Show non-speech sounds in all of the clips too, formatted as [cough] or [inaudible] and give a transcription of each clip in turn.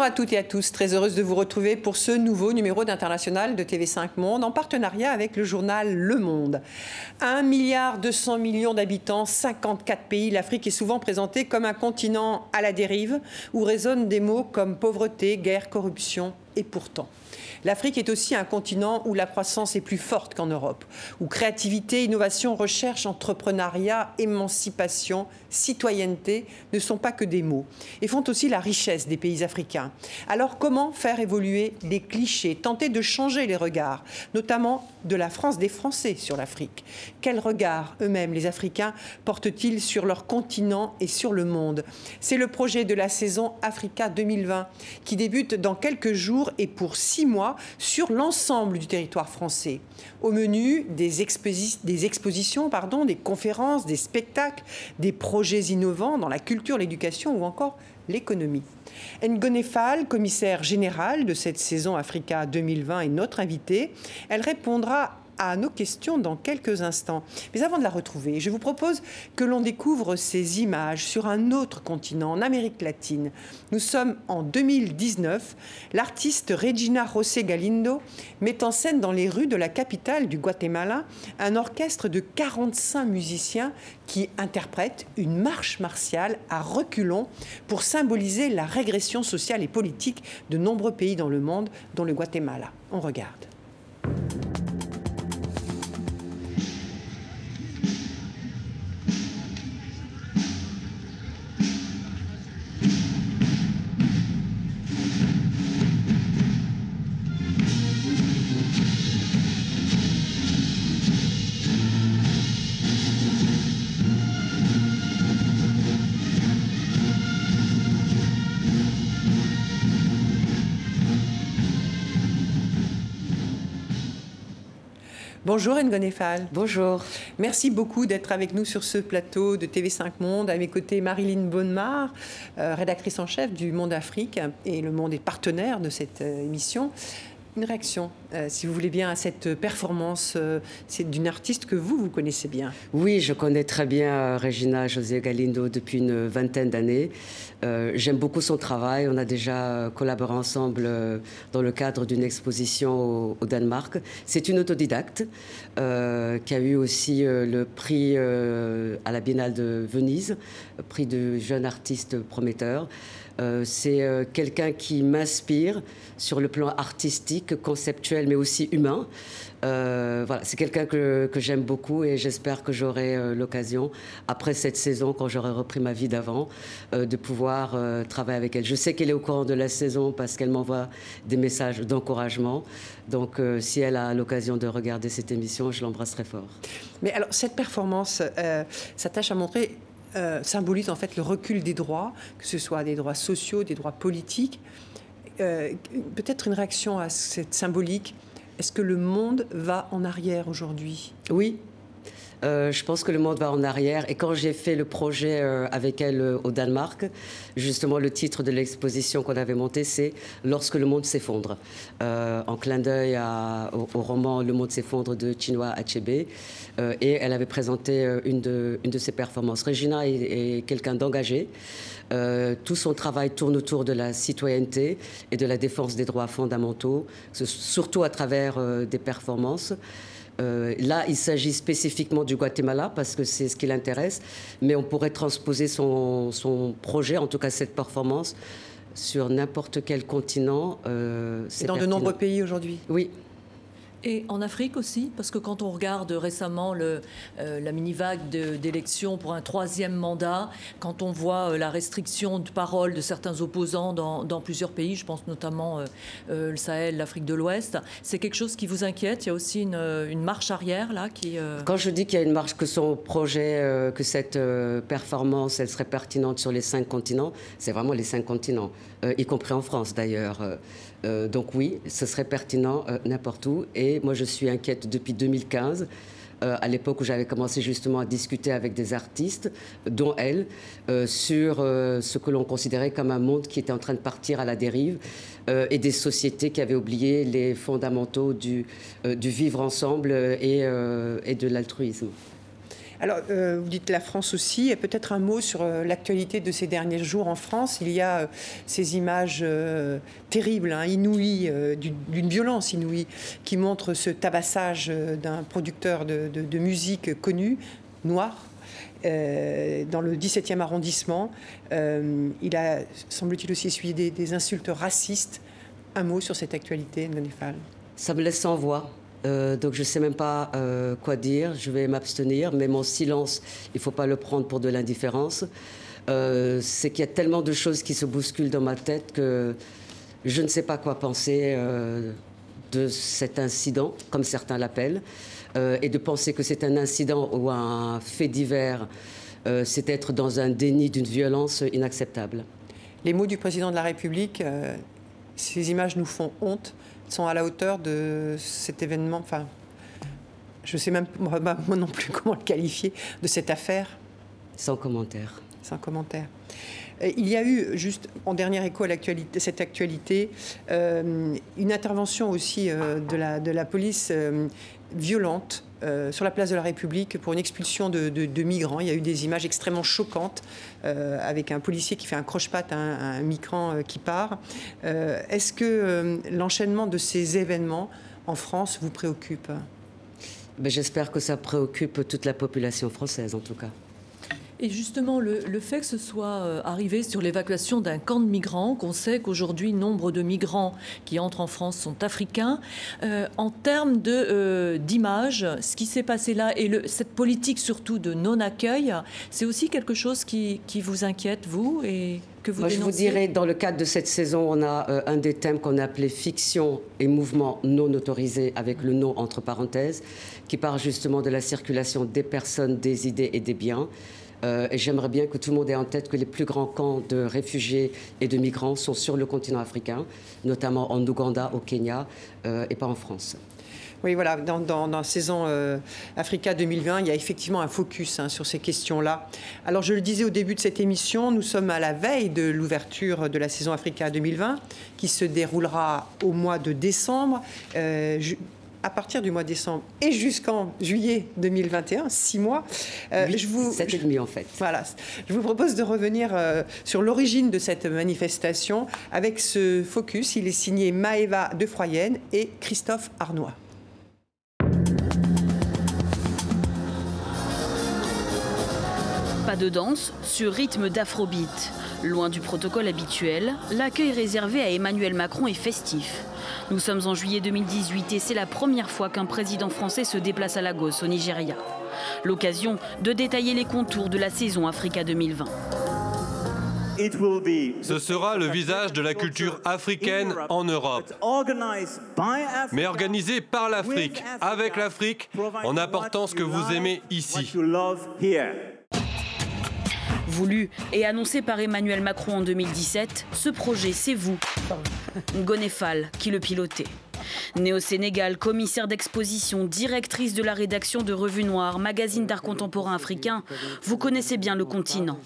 Bonjour à toutes et à tous, très heureuse de vous retrouver pour ce nouveau numéro d'International de TV5 Monde en partenariat avec le journal Le Monde. 1 milliard 200 millions d'habitants, 54 pays, l'Afrique est souvent présentée comme un continent à la dérive où résonnent des mots comme pauvreté, guerre, corruption et pourtant. L'Afrique est aussi un continent où la croissance est plus forte qu'en Europe, où créativité, innovation, recherche, entrepreneuriat, émancipation, citoyenneté ne sont pas que des mots et font aussi la richesse des pays africains. Alors comment faire évoluer les clichés, tenter de changer les regards, notamment de la France des Français sur l'Afrique? Quel regard eux-mêmes, les Africains, portent-ils sur leur continent et sur le monde? C'est le projet de la saison Africa 2020 qui débute dans quelques jours et pour six mois sur l'ensemble du territoire français. Au menu, des, expositions, pardon, des conférences, des spectacles, des projets innovants dans la culture, l'éducation ou encore l'économie. Ngonefal, commissaire général de cette saison Africa 2020, est notre invitée. Elle répondra à nos questions dans quelques instants. Mais avant de la retrouver, je vous propose que l'on découvre ces images sur un autre continent, en Amérique latine. Nous sommes en 2019. L'artiste Regina José Galindo met en scène dans les rues de la capitale du Guatemala un orchestre de 45 musiciens qui interprètent une marche martiale à reculons pour symboliser la régression sociale et politique de nombreux pays dans le monde, dont le Guatemala. On regarde. Bonjour Ngonefal. Bonjour. Merci beaucoup d'être avec nous sur ce plateau de TV5 Monde. À mes côtés, Marilyn Bonnemar, euh, rédactrice en chef du Monde Afrique, et le Monde est partenaire de cette euh, émission une réaction, euh, si vous voulez bien, à cette performance. Euh, c'est d'une artiste que vous, vous connaissez bien. Oui, je connais très bien euh, Regina José Galindo depuis une vingtaine d'années. J'aime beaucoup son travail. On a déjà collaboré ensemble dans le cadre d'une exposition au, Danemark. C'est une autodidacte qui a eu aussi le prix à la Biennale de Venise, prix de jeune artiste prometteur. Euh, c'est euh, quelqu'un qui m'inspire sur le plan artistique, conceptuel, mais aussi humain. Euh, voilà, c'est quelqu'un que, j'aime beaucoup et j'espère que j'aurai l'occasion, après cette saison, quand j'aurai repris ma vie d'avant, de pouvoir travailler avec elle. Je sais qu'elle est au courant de la saison parce qu'elle m'envoie des messages d'encouragement. Donc, si elle a l'occasion de regarder cette émission, je l'embrasserai fort. Mais alors, cette performance s'attache à montrer euh, symbolise en fait le recul des droits, que ce soit des droits sociaux, des droits politiques. Euh, peut-être une réaction à cette symbolique. Est-ce que le monde va en arrière aujourd'hui? Oui, euh, je pense que le monde va en arrière. Et quand j'ai fait le projet euh, avec elle euh, au Danemark, justement, le titre de l'exposition qu'on avait montée, c'est Lorsque le monde s'effondre, en clin d'œil au, roman Le monde s'effondre de Chinua Achebe. et elle avait présenté une de, une de ses performances. Regina est, quelqu'un d'engagé. tout son travail tourne autour de la citoyenneté et de la défense des droits fondamentaux, surtout à travers des performances. Euh, là, il s'agit spécifiquement du Guatemala parce que c'est ce qui l'intéresse, mais on pourrait transposer son, son, projet, en tout cas cette performance, sur n'importe quel continent. Euh, c'est dans de nombreux pays aujourd'hui? Oui. Et en Afrique aussi, parce que quand on regarde récemment euh, la mini-vague d'élections pour un troisième mandat, quand on voit euh, la restriction de parole de certains opposants dans, plusieurs pays, je pense notamment euh, le Sahel, l'Afrique de l'Ouest, c'est quelque chose qui vous inquiète? Il y a aussi une, marche arrière là. Quand je dis qu'il y a une marche, que son projet, que cette performance, elle serait pertinente sur les cinq continents, c'est vraiment les cinq continents, y compris en France d'ailleurs. Euh, donc oui, ce serait pertinent euh, n'importe où. Et moi, je suis inquiète depuis 2015. Euh, à l'époque où j'avais commencé justement à discuter avec des artistes, dont elle, sur ce que l'on considérait comme un monde qui était en train de partir à la dérive et des sociétés qui avaient oublié les fondamentaux du, vivre ensemble et de l'altruisme. Alors, vous dites la France aussi, et peut-être un mot sur l'actualité de ces derniers jours en France. Il y a ces images terribles, hein, inouïes, d'une violence inouïe, qui montrent ce tabassage d'un producteur de, musique connu, noir, dans le 17e arrondissement. il a, semble-t-il, aussi essuyé des, insultes racistes. Un mot sur cette actualité, Ngonifal Ça me laisse sans voix. Euh, donc je ne sais même pas euh, quoi dire, je vais m'abstenir, mais mon silence, il ne faut pas le prendre pour de l'indifférence. Euh, c'est qu'il y a tellement de choses qui se bousculent dans ma tête que je ne sais pas quoi penser de cet incident, comme certains l'appellent, et de penser que c'est un incident ou un fait divers, c'est être dans un déni d'une violence inacceptable. Les mots du président de la République, ces images nous font honte sont à la hauteur de cet événement. Enfin, je ne sais même moi non plus [laughs] comment le qualifier de cette affaire. Sans commentaire. Sans commentaire. Euh, il y a eu, juste en dernier écho à cette actualité, euh, une intervention aussi euh, de, la, de la police violente euh, sur la place de la République pour une expulsion de, migrants. Il y a eu des images extrêmement choquantes euh, avec un policier qui fait un croche-patte à, un, migrant euh, qui part. Est-ce que l'enchaînement de ces événements en France vous préoccupe? Ben, J'espère que ça préoccupe toute la population française en tout cas. Et justement, le, fait que ce soit euh, arrivé sur l'évacuation d'un camp de migrants, qu'on sait qu'aujourd'hui, nombre de migrants qui entrent en France sont africains, euh, en termes euh, d'image, ce qui s'est passé là et le, cette politique surtout de non-accueil, c'est aussi quelque chose qui, qui, vous inquiète, vous et que vous Moi, je vous dirais, dans le cadre de cette saison, on a un des thèmes qu'on a appelé fiction et mouvement non autorisé, avec le non entre parenthèses, qui part justement de la circulation des personnes, des idées et des biens. Euh, et j'aimerais bien que tout le monde ait en tête que les plus grands camps de réfugiés et de migrants sont sur le continent africain, notamment en Ouganda, au Kenya euh, et pas en France. Oui, voilà, dans, la saison euh, Africa 2020, il y a effectivement un focus hein, sur ces questions-là. Alors, je le disais au début de cette émission, nous sommes à la veille de l'ouverture de la saison Africa 2020, qui se déroulera au mois de décembre à partir du mois de décembre et jusqu'en juillet 2021, six mois. Euh, je vous, sept et demi en fait. Voilà. Je vous propose de revenir euh, sur l'origine de cette manifestation avec ce focus. Il est signé Maëva de Froyenne et Christophe Arnois. Pas de danse sur rythme d'afrobeat. Loin du protocole habituel, l'accueil réservé à Emmanuel Macron est festif. Nous sommes en juillet 2018 et c'est la première fois qu'un président français se déplace à Lagos, au Nigeria. L'occasion de détailler les contours de la saison Africa 2020. Ce sera le visage de la culture africaine en Europe, mais organisé par l'Afrique, avec l'Afrique, en apportant ce que vous aimez ici. Voulu et annoncé par Emmanuel Macron en 2017, ce projet, c'est vous, Gonefal, qui le pilotez. Née au Sénégal, commissaire d'exposition, directrice de la rédaction de Revue Noire, magazine d'art contemporain africain, vous connaissez bien le continent.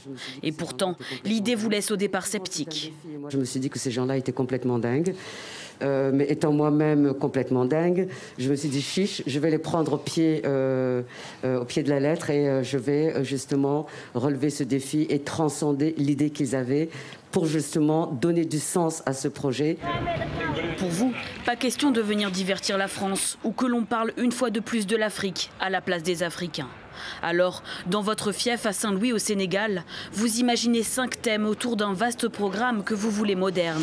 Et pourtant, l'idée vous laisse au départ sceptique. Je me suis dit que ces gens-là étaient complètement dingues. Euh, mais étant moi-même complètement dingue, je me suis dit chiche, je vais les prendre au pied, euh, euh, au pied de la lettre et je vais justement relever ce défi et transcender l'idée qu'ils avaient pour justement donner du sens à ce projet. Pour vous, pas question de venir divertir la France ou que l'on parle une fois de plus de l'Afrique à la place des Africains. Alors, dans votre fief à Saint-Louis au Sénégal, vous imaginez cinq thèmes autour d'un vaste programme que vous voulez moderne.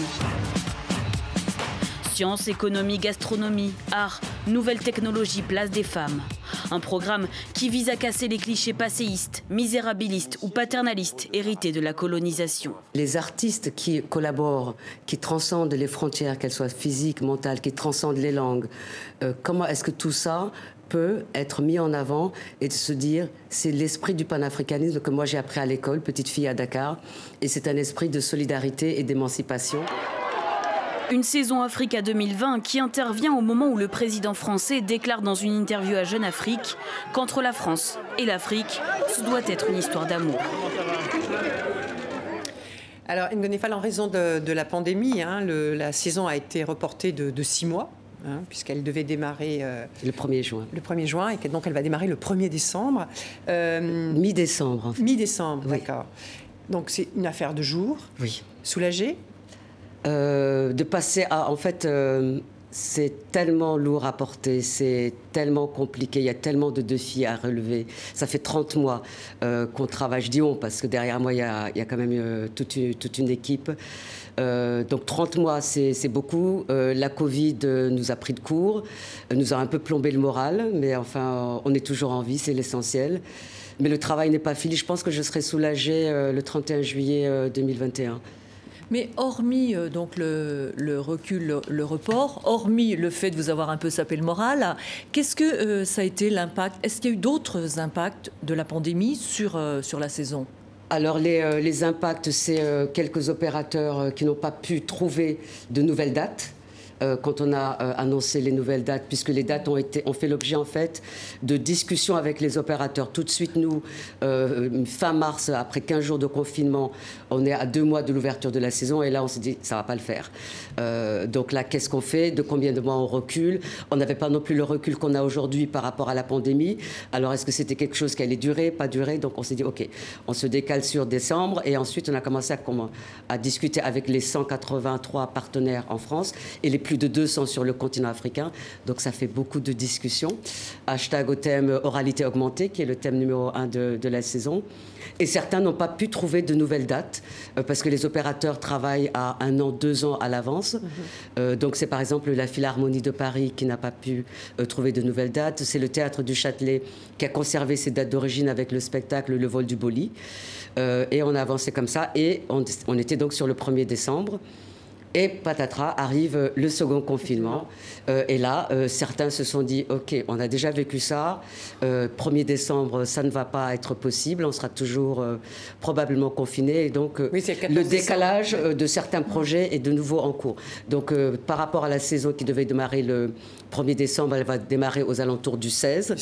Sciences, économie, gastronomie, art, nouvelles technologies, place des femmes. Un programme qui vise à casser les clichés passéistes, misérabilistes ou paternalistes hérités de la colonisation. Les artistes qui collaborent, qui transcendent les frontières, qu'elles soient physiques, mentales, qui transcendent les langues, euh, comment est-ce que tout ça peut être mis en avant et de se dire c'est l'esprit du panafricanisme que moi j'ai appris à l'école, petite fille à Dakar, et c'est un esprit de solidarité et d'émancipation. Une saison Africa 2020 qui intervient au moment où le président français déclare dans une interview à Jeune Afrique qu'entre la France et l'Afrique, ce doit être une histoire d'amour. Alors, Ngonefal, en raison de, la pandémie, hein, la saison a été reportée de, six mois hein, puisqu'elle devait démarrer le 1er juin. Le 1er juin, et donc elle va démarrer le 1er décembre. Mi-décembre. Mi-décembre, d'accord. Donc c'est une affaire de jour. Oui. Soulagée De passer à, en fait c'est tellement lourd à porter, c'est tellement compliqué, il y a tellement de défis à relever. Ça fait 30 mois euh, qu'on travaille, je parce que derrière moi, il y a, quand même euh, toute, une, équipe. Euh, donc 30 mois, c'est beaucoup. la Covid nous a pris de court, nous a un peu plombé le moral, mais enfin, on est toujours en vie, c'est l'essentiel. Mais le travail n'est pas fini. Je pense que je serai soulagée le 31 juillet 2021. Mais hormis euh, donc le, recul, le, report, hormis le fait de vous avoir un peu sapé le moral, qu'est-ce que euh, ça a été l'impact? Est-ce qu'il y a eu d'autres impacts de la pandémie sur, euh, la saison? Alors les impacts, c'est quelques opérateurs qui n'ont pas pu trouver de nouvelles dates. Euh, quand on a euh, annoncé les nouvelles dates, puisque les dates ont, été, ont fait l'objet en fait de discussions avec les opérateurs. Tout de suite, nous, euh, fin mars, après 15 jours de confinement, on est à deux mois de l'ouverture de la saison et là, on s'est dit, ça va pas le faire. donc là, qu'est-ce qu'on fait? De combien de mois on recule? On n'avait pas non plus le recul qu'on a aujourd'hui par rapport à la pandémie. Alors, est-ce que c'était quelque chose qui allait durer, pas durer Donc, on s'est dit, OK, on se décale sur décembre et ensuite, on a commencé à, à discuter avec les 183 partenaires en France et les plus plus de 200 sur le continent africain. Donc ça fait beaucoup de discussions. Hashtag au thème oralité augmentée, qui est le thème numéro un de, de la saison. Et certains n'ont pas pu trouver de nouvelles dates euh, parce que les opérateurs travaillent à un an, deux ans à l'avance. Mhm. Euh, donc c'est par exemple la Philharmonie de Paris qui n'a pas pu euh, trouver de nouvelles dates. C'est le Théâtre du Châtelet qui a conservé ses dates d'origine avec le spectacle Le vol du Boli. et on a avancé comme ça. Et on, on était donc sur le 1er décembre. Et patatras, arrive le second confinement. Euh, et là, euh, certains se sont dit, OK, on a déjà vécu ça. 1er euh, décembre, ça ne va pas être possible. On sera toujours probablement confiné. Et donc, le décalage de certains projets est de nouveau en cours. Donc, par rapport à la saison qui devait démarrer le 1er décembre, elle va démarrer aux alentours du 16,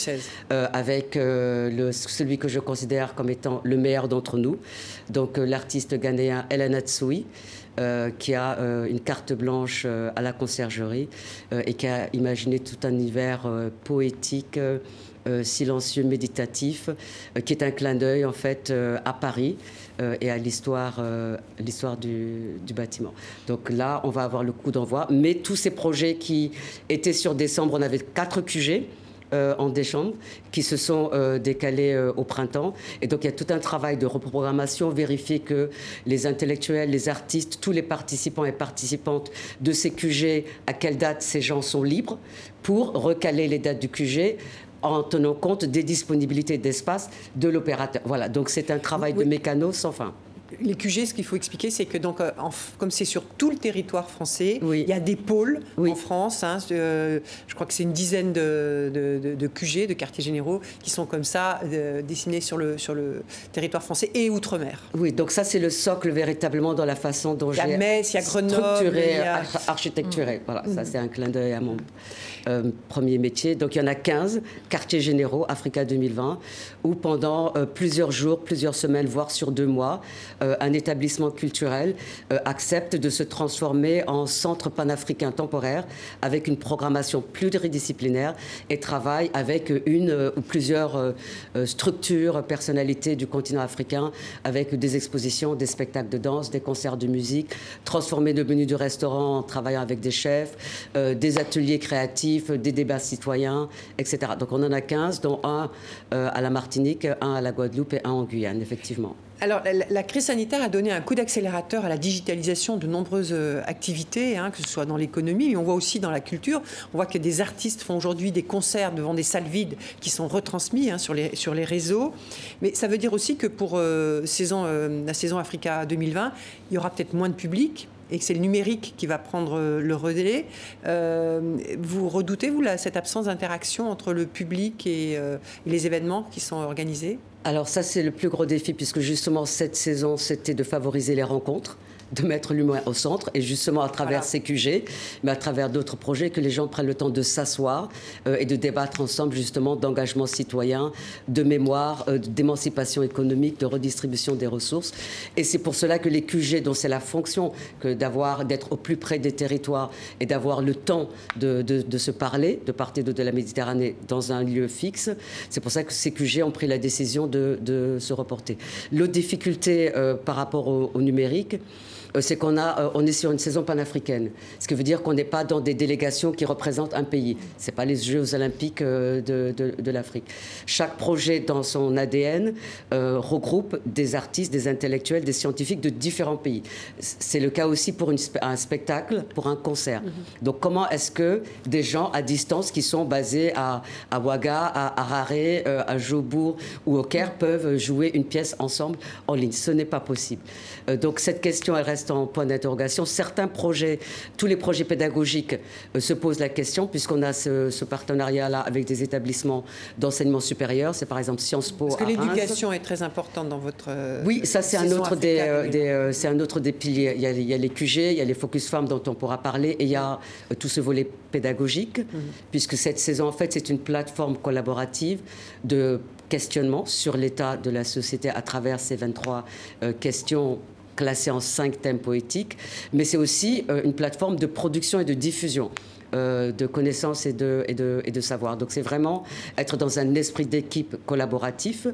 avec le, celui que je considère comme étant le meilleur d'entre nous. Donc, l'artiste ghanéen Elena Tsui. Euh, qui a euh, une carte blanche euh, à la conciergerie et qui a imaginé tout un univers poétique. silencieux, méditatif, qui est un clin d'œil en fait à Paris et à l'histoire, l'histoire du, du, bâtiment. Donc là, on va avoir le coup d'envoi. Mais tous ces projets qui étaient sur décembre, on avait quatre QG. Euh, en décembre, qui se sont euh, décalés euh, au printemps. Et donc il y a tout un travail de reprogrammation, vérifier que les intellectuels, les artistes, tous les participants et participantes de ces QG, à quelle date ces gens sont libres, pour recaler les dates du QG en tenant compte des disponibilités d'espace de l'opérateur. Voilà, donc c'est un travail de mécano sans fin les QG, ce qu'il faut expliquer, c'est que donc, euh, comme c'est sur tout le territoire français, il y a des pôles en France. Hein, euh, je crois que c'est une dizaine de, de, QG, de quartiers généraux, qui sont comme ça euh, dessinés sur le, sur le territoire français et outre-mer. Oui, donc ça c'est le socle véritablement dans la façon dont j'ai structuré, architecturé. Voilà, ça mm. c'est un clin d'œil à mon premier métier. Donc il y en a 15 quartiers généraux Africa 2020, où pendant plusieurs jours, plusieurs semaines, voire sur deux mois, euh, un établissement culturel euh, accepte de se transformer en centre panafricain temporaire avec une programmation pluridisciplinaire et travaille avec une euh, ou plusieurs structures, personnalités du continent africain avec des expositions, des spectacles de danse, des concerts de musique, transformer le menu du restaurant en travaillant avec des chefs, des ateliers créatifs, des débats citoyens, etc. Donc on en a 15, dont un à la Martinique, un à la Guadeloupe et un en Guyane, effectivement. Alors, la, crise sanitaire a donné un coup d'accélérateur à la digitalisation de nombreuses euh, activités, hein, que ce soit dans l'économie, mais on voit aussi dans la culture. On voit que des artistes font aujourd'hui des concerts devant des salles vides qui sont retransmis hein, sur, les, réseaux. Mais ça veut dire aussi que pour euh, euh, la saison Africa 2020, il y aura peut-être moins de public, et que c'est le numérique qui va prendre euh, le relais. Euh, vous redoutez, vous, cette absence d'interaction entre le public et, euh, les événements qui sont organisés? Alors ça, c'est le plus gros défi, puisque justement, cette saison, c'était de favoriser les rencontres de mettre l'humain au centre et justement à travers CQG, mais à travers d'autres projets, que les gens prennent le temps de s'asseoir euh, et de débattre ensemble justement d'engagement citoyen, de mémoire, euh, d'émancipation économique, de redistribution des ressources. Et c'est pour cela que les QG, dont c'est la fonction que d'avoir, d'être au plus près des territoires et d'avoir le temps de, de, se parler de part et d'autre de la Méditerranée dans un lieu fixe, c'est pour ça que ces QG ont pris la décision de, de se reporter. L'autre difficulté euh, par rapport au numérique, euh, c'est qu'on a, euh, on est sur une saison panafricaine. Ce qui veut dire qu'on n'est pas dans des délégations qui représentent un pays. Ce n'est pas les Jeux olympiques euh, de, l'Afrique. Chaque projet dans son ADN regroupe des artistes, des intellectuels, des scientifiques de différents pays. C'est le cas aussi pour un spectacle, pour un concert. Mm-hmm. Donc comment est-ce que des gens à distance qui sont basés à, à Ouaga, à Harare, à Jobourg ou au Caire peuvent jouer une pièce ensemble en ligne? Ce n'est pas possible. donc cette question, elle reste en point d'interrogation. Certains projets, tous les projets pédagogiques euh, se posent la question, puisqu'on a ce, partenariat-là avec des établissements d'enseignement supérieur. C'est par exemple Sciences Po. Parce que l'éducation est très importante dans votre. Euh, oui, ça, c'est un, autre des, euh, c'est un autre des piliers. Il y, a, il y, a, les QG, il y a les Focus Femmes dont on pourra parler, et il y a tout ce volet pédagogique, mhm. puisque cette saison, en fait, c'est une plateforme collaborative de questionnement sur l'état de la société à travers ces 23 questions classé en cinq thèmes poétiques, mais c'est aussi euh, une plateforme de production et de diffusion. Euh, de connaissances et de, et de, et de savoir. Donc c'est vraiment être dans un esprit d'équipe collaboratif.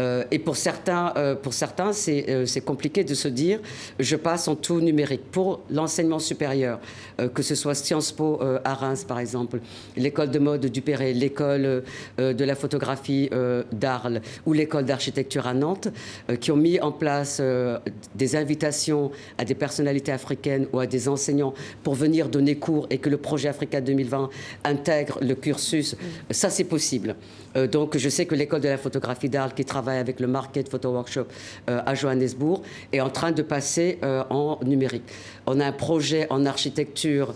Euh, et pour certains, euh, pour certains c'est, compliqué de se dire je passe en tout numérique. Pour l'enseignement supérieur, que ce soit Sciences Po à Reims par exemple, l'école de mode du Perret, l'école de la photographie d'Arles ou l'école d'architecture à Nantes, qui ont mis en place des invitations à des personnalités africaines ou à des enseignants pour venir donner cours et que le projet Africa 2020 intègre le cursus, ça c'est possible. Euh, donc je sais que l'école de la photographie d'Arles, qui travaille avec le Market Photo Workshop euh, à Johannesburg, est en train de passer euh, en numérique. On a un projet en architecture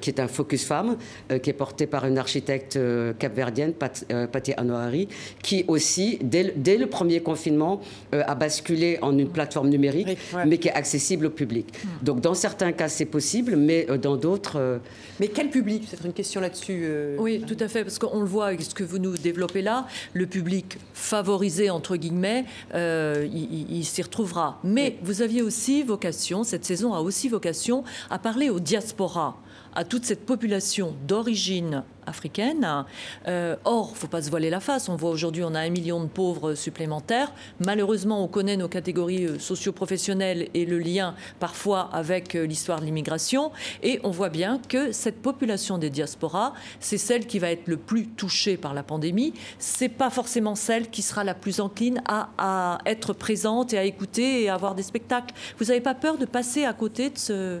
qui est un focus femme, qui est porté par une architecte capverdienne, Pat, Patti Anoari, qui aussi, dès, dès, le premier confinement, a basculé en une plateforme numérique, mais qui est accessible au public. Hmm. Donc dans certains cas c'est possible, mais dans d'autres... Mais quel public? C'est une question là-dessus. Oui, tout à fait, parce qu'on le voit avec ce que vous nous développez là, le public favorisé, entre guillemets, euh, il, s'y retrouvera. Mais vous aviez aussi vocation, cette saison a aussi vocation à parler aux diasporas à toute cette population d'origine africaine. Euh, or, il ne faut pas se voiler la face. On voit aujourd'hui, on a un million de pauvres supplémentaires. Malheureusement, on connaît nos catégories euh, socio-professionnelles et le lien parfois avec euh, l'histoire de l'immigration. Et on voit bien que cette population des diasporas, c'est celle qui va être le plus touchée par la pandémie. C'est pas forcément celle qui sera la plus encline à, à être présente et à écouter et à avoir des spectacles. Vous n'avez pas peur de passer à côté de ce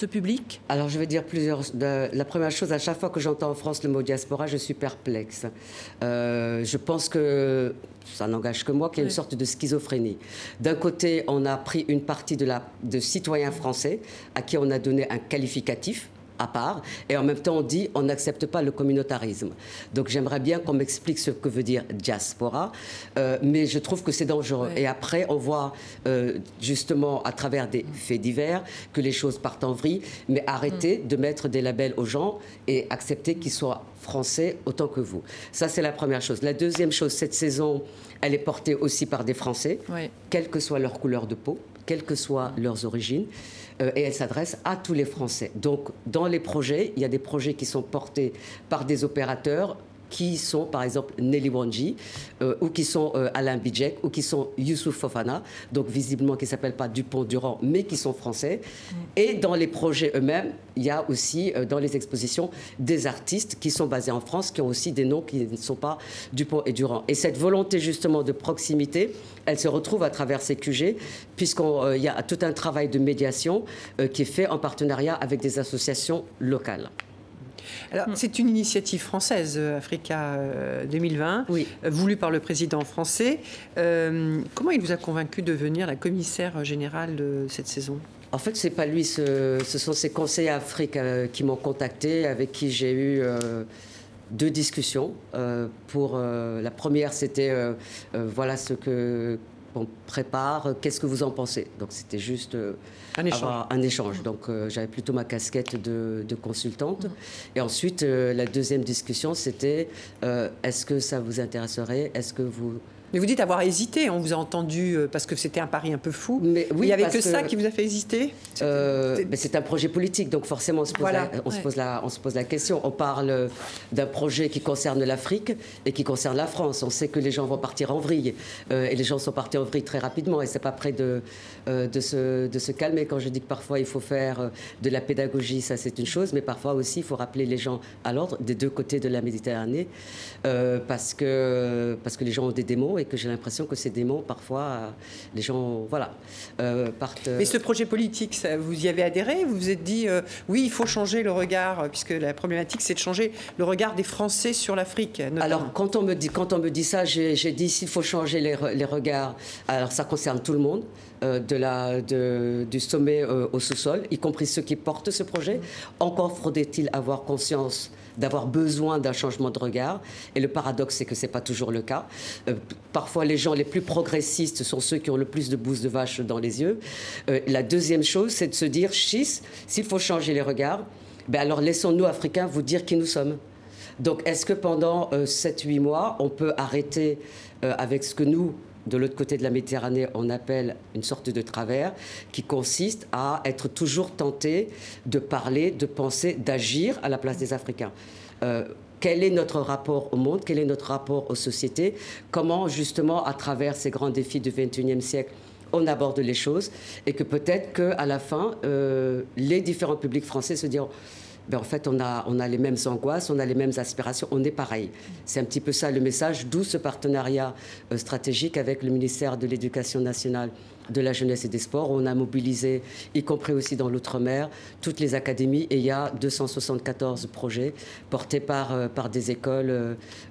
ce public Alors, je vais dire plusieurs. la première chose, à chaque fois que j'entends en France le mot diaspora, je suis perplexe. Euh, je pense que ça n'engage que moi, qu'il y a une sorte de schizophrénie. D'un côté, on a pris une partie de, la, de citoyens français à qui on a donné un qualificatif à part, et en même temps on dit on n'accepte pas le communautarisme. Donc j'aimerais bien qu'on m'explique ce que veut dire diaspora, euh, mais je trouve que c'est dangereux. Et après on voit euh, justement à travers des faits divers que les choses partent en vrille, mais arrêtez mm. de mettre des labels aux gens et accepter qu'ils soient français autant que vous. Ça c'est la première chose. La deuxième chose, cette saison, elle est portée aussi par des Français, quelle que soit leur couleur de peau, quelles que soient leurs origines. Euh, et elle s'adresse à tous les Français. Donc, dans les projets, il y a des projets qui sont portés par des opérateurs qui sont par exemple Nelly Wanji, euh, ou qui sont euh, Alain Bidjek, ou qui sont Youssouf Fofana, donc visiblement qui ne s'appellent pas Dupont-Durand, mais qui sont français. Mm. Et dans les projets eux-mêmes, il y a aussi euh, dans les expositions des artistes qui sont basés en France, qui ont aussi des noms qui ne sont pas Dupont et Durand. Et cette volonté justement de proximité, elle se retrouve à travers ces QG, puisqu'il y a tout un travail de médiation qui est fait en partenariat avec des associations locales. Alors, hmm. c'est une initiative française, euh, Africa 2020, euh, euh, voulue par le président français. comment il vous a convaincu de devenir la commissaire générale de cette saison? En fait, ce n'est pas lui, ce, sont ses conseillers Afrique qui m'ont contacté, avec qui j'ai eu deux discussions. pour la première, c'était voilà ce que on prépare, qu'est-ce que vous en pensez? Donc c'était juste un échange. un échange. Donc j'avais plutôt ma casquette de, consultante. Mm. Et ensuite, la deuxième discussion, c'était est-ce que ça vous intéresserait? Est-ce que vous mais vous dites avoir hésité, on vous a entendu euh, parce que c'était un pari un peu fou. Mais oui, Il n'y avait que, ça qui vous a fait hésiter euh, C'est un projet politique, donc forcément on se, pose la, on, se pose la, on se pose la question. On parle d'un projet qui concerne l'Afrique et qui concerne la France. On sait que les gens vont partir en vrille euh, et les gens sont partis en vrille très rapidement et c'est pas près de, de, se, de se calmer. Quand je dis que parfois il faut faire de la pédagogie, ça c'est une chose, mais parfois aussi il faut rappeler les gens à l'ordre des deux côtés de la Méditerranée parce, que, parce que les gens ont des démons et que j'ai l'impression que ces démons, parfois, euh, les gens, voilà, euh, partent. Mais ce projet politique, ça, vous y avez adhéré Vous vous êtes dit, euh, oui, il faut changer le regard, puisque la problématique, c'est de changer le regard des Français sur l'Afrique. Alors, quand on me dit, quand on me dit ça, j'ai dit, s'il faut changer les, les, regards, alors ça concerne tout le monde. de la, de, du sommet au sous-sol, y compris ceux qui portent ce projet. Encore faudrait-il avoir conscience d'avoir besoin d'un changement de regard. Et le paradoxe, c'est que ce n'est pas toujours le cas. Euh, parfois, les gens les plus progressistes sont ceux qui ont le plus de bouse de vache dans les yeux. Euh, la deuxième chose, c'est de se dire, s'il faut changer les regards, ben alors laissons-nous, Africains, vous dire qui nous sommes. Donc, est-ce que pendant 7-8 euh, mois, on peut arrêter avec ce que nous, de l'autre côté de la Méditerranée, on appelle une sorte de travers qui consiste à être toujours tenté de parler, de penser, d'agir à la place des Africains. Euh, quel est notre rapport au monde? Quel est notre rapport aux sociétés? Comment, justement, à travers ces grands défis du XXIe siècle, on aborde les choses? Et que peut-être qu'à la fin, euh, les différents publics français se diront ben, en fait, on a, on a les mêmes angoisses, on a les mêmes aspirations, on est pareil. C'est un petit peu ça le message, d'où ce partenariat euh, stratégique avec le ministère de l'Éducation nationale de la jeunesse et des sports. On a mobilisé, y compris aussi dans l'outre-mer, toutes les académies et il y a 274 projets portés par, euh, par des écoles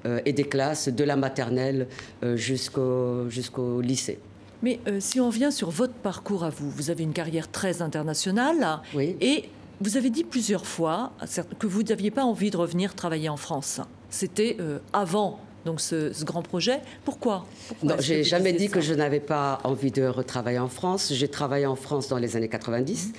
euh, et des classes de la maternelle jusqu'au jusqu'au lycée. Mais si on vient sur votre parcours à vous, vous avez une carrière très internationale oui. et vous avez dit plusieurs fois que vous n'aviez pas envie de revenir travailler en France. C'était euh, avant donc ce, grand projet. Pourquoi, Pourquoi Non, j'ai jamais dit que je n'avais pas envie de retravailler en France. J'ai travaillé en France dans les années 90.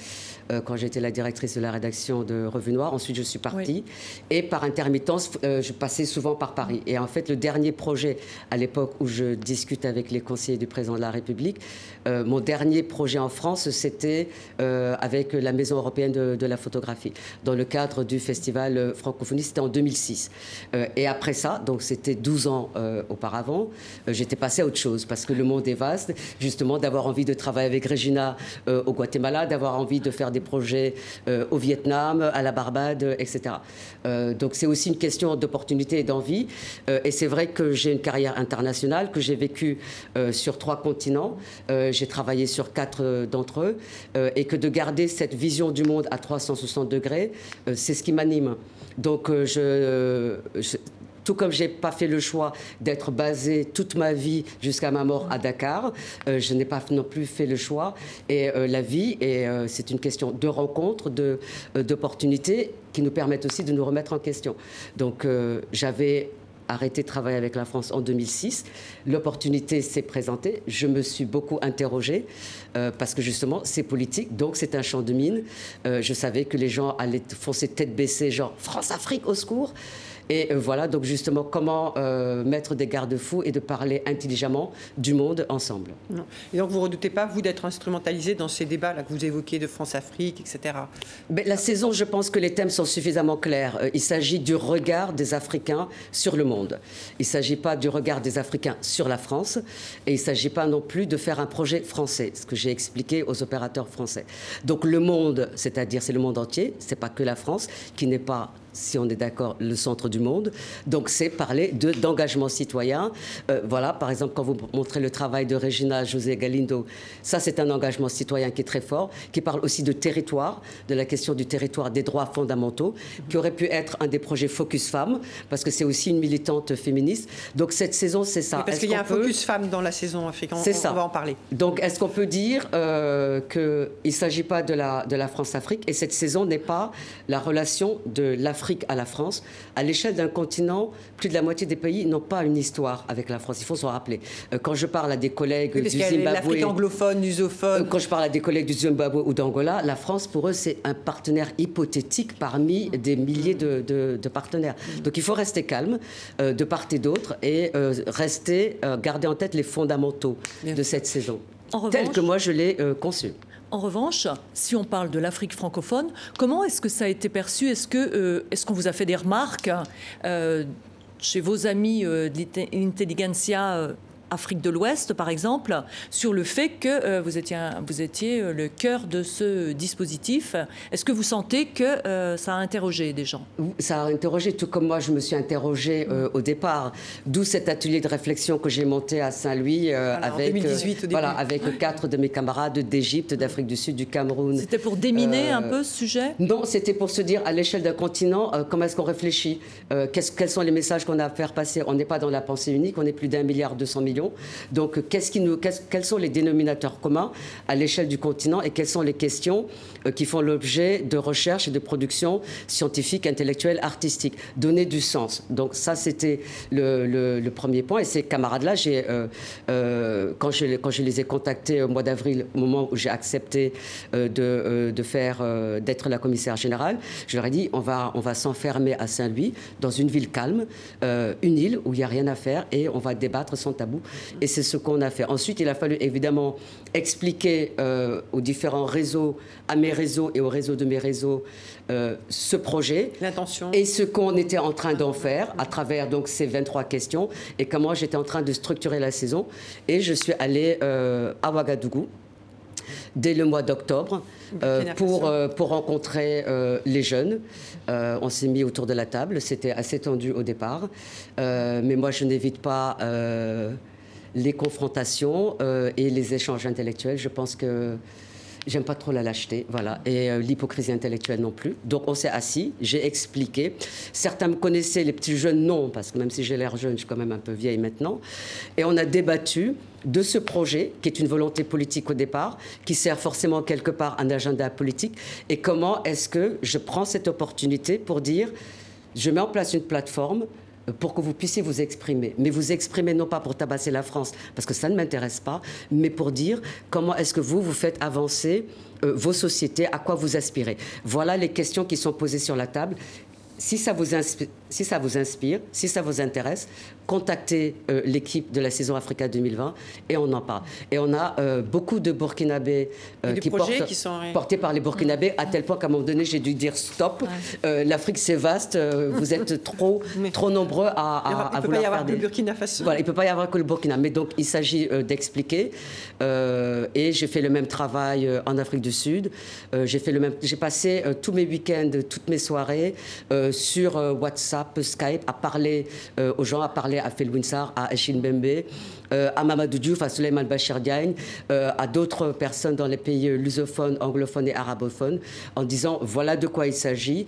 Euh, quand j'étais la directrice de la rédaction de Revue Noire. Ensuite, je suis partie. Et par intermittence, euh, je passais souvent par Paris. Et en fait, le dernier projet, à l'époque où je discute avec les conseillers du président de la République, euh, mon dernier projet en France, c'était avec la Maison européenne de, la photographie, dans le cadre du festival francophonie. C'était en 2006. et après ça, donc c'était 12 ans auparavant, j'étais passée à autre chose parce que le monde est vaste. Justement, d'avoir envie de travailler avec Regina au Guatemala, d'avoir envie de faire des projets euh, au Vietnam, à la Barbade, etc. Euh, donc c'est aussi une question d'opportunité et d'envie. Euh, et c'est vrai que j'ai une carrière internationale, que j'ai vécu sur trois continents. j'ai travaillé sur quatre d'entre eux. et que de garder cette vision du monde à 360 degrés, c'est ce qui m'anime. Donc je tout comme j'ai pas fait le choix d'être basé toute ma vie jusqu'à ma mort à Dakar, euh, je n'ai pas non plus fait le choix. Et euh, la vie, euh, c'est une question de rencontres, de d'opportunités qui nous permettent aussi de nous remettre en question. Donc j'avais arrêté de travailler avec la France en 2006. L'opportunité s'est présentée. Je me suis beaucoup interrogée parce que justement, c'est politique, donc c'est un champ de mine. je savais que les gens allaient foncer tête baissée, genre France-Afrique au secours. Et euh, voilà, donc justement, comment euh, mettre des garde-fous et de parler intelligemment du monde ensemble. Et donc, vous ne redoutez pas, vous, d'être instrumentalisé dans ces débats-là que vous évoquez de France-Afrique, etc. Mais la saison, je pense que les thèmes sont suffisamment clairs. Euh, il s'agit du regard des Africains sur le monde. Il ne s'agit pas du regard des Africains sur la France. Et il ne s'agit pas non plus de faire un projet français, ce que j'ai expliqué aux opérateurs français. Donc le monde, c'est-à-dire c'est le monde entier, ce n'est pas que la France, qui n'est pas si on est d'accord, le centre du monde. Donc c'est parler d'engagement citoyen. Euh, voilà, par exemple, quand vous montrez le travail de Regina José Galindo, ça c'est un engagement citoyen qui est très fort, qui parle aussi de territoire, de la question du territoire des droits fondamentaux, qui aurait pu être un des projets Focus Femmes, parce que c'est aussi une militante féministe. Donc cette saison, c'est ça. parce qu'il y a un Focus Femmes dans la saison africaine, on, ça. on va en parler. Donc est-ce qu'on peut dire euh, qu'il ne s'agit pas de la, de la France-Afrique, et cette saison n'est pas la relation de l'Afrique l'Afrique à la France. À l'échelle d'un continent, plus de la moitié des pays n'ont pas une histoire avec la France. Il faut s'en rappeler. Euh, quand je parle à des collègues du Zimbabwe, l'Afrique anglophone, lusophone. quand je parle à des collègues du Zimbabwe ou d'Angola, la France pour eux c'est un partenaire hypothétique parmi des milliers de, partenaires. Donc il faut rester calme de part et d'autre et rester garder en tête les fondamentaux de cette saison, telle que moi je l'ai conçue. En revanche, si on parle de l'Afrique francophone, comment est-ce que ça a été perçu? Est-ce euh, qu'on vous a fait des remarques euh, chez vos amis euh, Afrique de l'Ouest, par exemple, sur le fait que euh, vous étiez, vous étiez euh, le cœur de ce dispositif. Est-ce que vous sentez que euh, ça a interrogé des gens? Ça a interrogé, tout comme moi, je me suis interrogée au départ. D'où cet atelier de réflexion que j'ai monté à Saint-Louis avec, voilà, avec [laughs] quatre de mes camarades d'Égypte, d'Afrique du Sud, du Cameroun. C'était pour déminer un peu ce sujet? Non, c'était pour se dire, à l'échelle d'un continent, comment est-ce qu'on réfléchit? Quels sont les messages qu'on a à faire passer? On n'est pas dans la pensée unique, on est plus d'un milliard deux cents millions donc, quels sont les dénominateurs communs à l'échelle du continent et quelles sont les questions euh, qui font l'objet de recherche et de production scientifique, intellectuelle, artistique Donner du sens. Donc, ça, c'était le, premier point. Et ces camarades-là, euh, euh, quand, je, les ai contactés au mois d'avril, au moment où j'ai accepté de, faire, d'être la commissaire générale, je leur ai dit on va s'enfermer à Saint-Louis, dans une ville calme, une île où il n'y a rien à faire, et on va débattre sans tabou. Et c'est ce qu'on a fait. Ensuite, il a fallu évidemment expliquer euh, aux différents réseaux, à mes réseaux et au réseau de mes réseaux, euh, ce projet. L'intention. Et ce qu'on était en train d'en faire à travers donc ces 23 questions et comment j'étais en train de structurer la saison. Et je suis allée euh, à Ouagadougou dès le mois d'octobre pour, pour rencontrer les jeunes. on s'est mis autour de la table, c'était assez tendu au départ, mais moi je n'évite pas les confrontations euh, et les échanges intellectuels. Je pense que j'aime pas trop la lâcheté, voilà, et euh, l'hypocrisie intellectuelle non plus. Donc on s'est assis, j'ai expliqué. Certains me connaissaient, les petits jeunes non, parce que même si j'ai l'air jeune, je suis quand même un peu vieille maintenant. Et on a débattu de ce projet, qui est une volonté politique au départ, qui sert forcément quelque part un agenda politique, et comment est-ce que je prends cette opportunité pour dire, je mets en place une plateforme pour que vous puissiez vous exprimer. Mais vous exprimer non pas pour tabasser la France, parce que ça ne m'intéresse pas, mais pour dire comment est-ce que vous, vous faites avancer euh, vos sociétés, à quoi vous aspirez. Voilà les questions qui sont posées sur la table. Si ça vous inspire, si ça vous, inspire, si ça vous intéresse, contactez euh, l'équipe de la saison Africa 2020 et on en parle. Et on a euh, beaucoup de Burkinabés euh, qui, portent, qui sont portés par les Burkinabés, à tel point qu'à un moment donné, j'ai dû dire stop. L'Afrique, c'est vaste. vous êtes trop, [laughs] trop nombreux à, à, il ne peut pas y avoir que le Burkina Faso. Voilà, il ne peut pas y avoir que le Burkina. Mais donc, il s'agit d'expliquer. et j'ai fait le même travail en Afrique du Sud. j'ai fait le même. J'ai passé tous mes week-ends, toutes mes soirées sur WhatsApp, Skype, à parler aux gens, à parler à Phil Winsar, à Echin Bembe, euh, à Mamadou Diouf, à Suleiman Bachir Diagne, euh, à d'autres personnes dans les pays lusophones, anglophones et arabophones, en disant voilà de quoi il s'agit.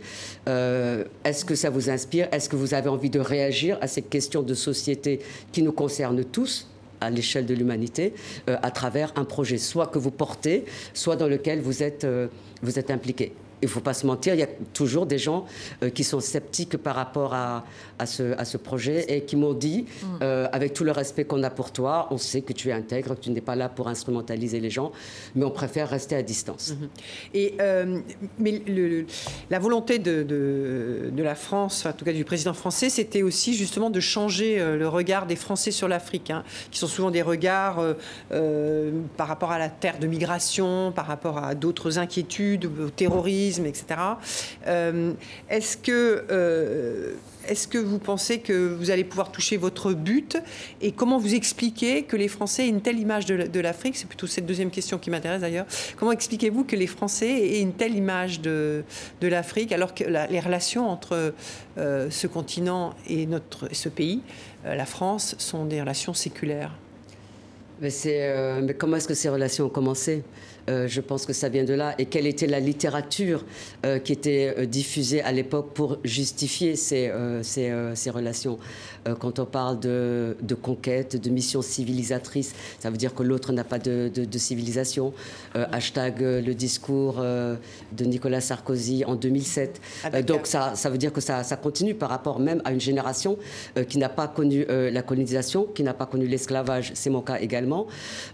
Euh, est-ce que ça vous inspire? Est-ce que vous avez envie de réagir à ces questions de société qui nous concernent tous à l'échelle de l'humanité à travers un projet, soit que vous portez, soit dans lequel vous êtes, vous êtes impliqué? Il ne faut pas se mentir, il y a toujours des gens euh, qui sont sceptiques par rapport à, à, ce, à ce, projet et qui m'ont dit, mm. euh, avec tout le respect qu'on a pour toi, on sait que tu es intègre, que tu n'es pas là pour instrumentaliser les gens, mais on préfère rester à distance. Mm-hmm. Et euh, mais le, la volonté de, de, la France, en tout cas du président français, c'était aussi justement de changer le regard des Français sur l'Afrique, hein, qui sont souvent des regards par rapport à la terre de migration, par rapport à d'autres inquiétudes, au terrorisme etc. Euh, est-ce que euh, que vous pensez que vous allez pouvoir toucher votre but? Et comment vous expliquez que les Français aient une telle image de l'Afrique? C'est plutôt cette deuxième question qui m'intéresse d'ailleurs. Comment expliquez-vous que les Français aient une telle image de, l'Afrique alors que les relations entre euh, ce continent et notre, ce pays, la France, sont des relations séculaires? Mais comment est-ce que ces relations ont commencé? Euh, je pense que ça vient de là. Et quelle était la littérature euh, qui était euh, diffusée à l'époque pour justifier ces, ces, relations? Quand on parle de, de, conquête, de mission civilisatrice, ça veut dire que l'autre n'a pas de, de, civilisation. hashtag le discours de Nicolas Sarkozy en 2007. Ah, donc ça, ça veut dire que ça, ça, continue par rapport même à une génération qui n'a pas connu la colonisation, qui n'a pas connu l'esclavage, c'est mon cas également,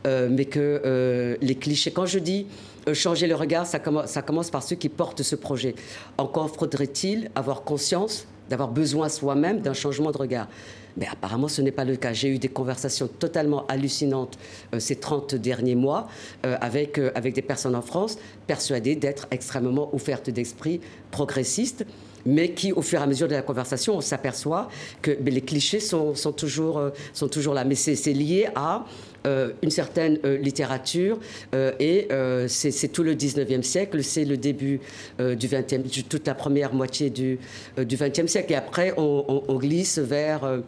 mais que les clichés, quand je je dis euh, changer le regard, ça, commence par ceux qui portent ce projet. Encore faudrait-il avoir conscience d'avoir besoin soi-même d'un changement de regard. Mais apparemment, ce n'est pas le cas. J'ai eu des conversations totalement hallucinantes euh, ces 30 derniers mois euh, avec, avec des personnes en France persuadées d'être extrêmement ouvertes d'esprit, progressistes, mais qui, au fur et à mesure de la conversation, on s'aperçoit que les clichés sont, toujours, sont toujours là. Mais c'est lié à une certaine euh, littérature euh, et c'est tout le 19e siècle, c'est le début du 20e, toute la première moitié du, du 20e siècle. Et après, on glisse vers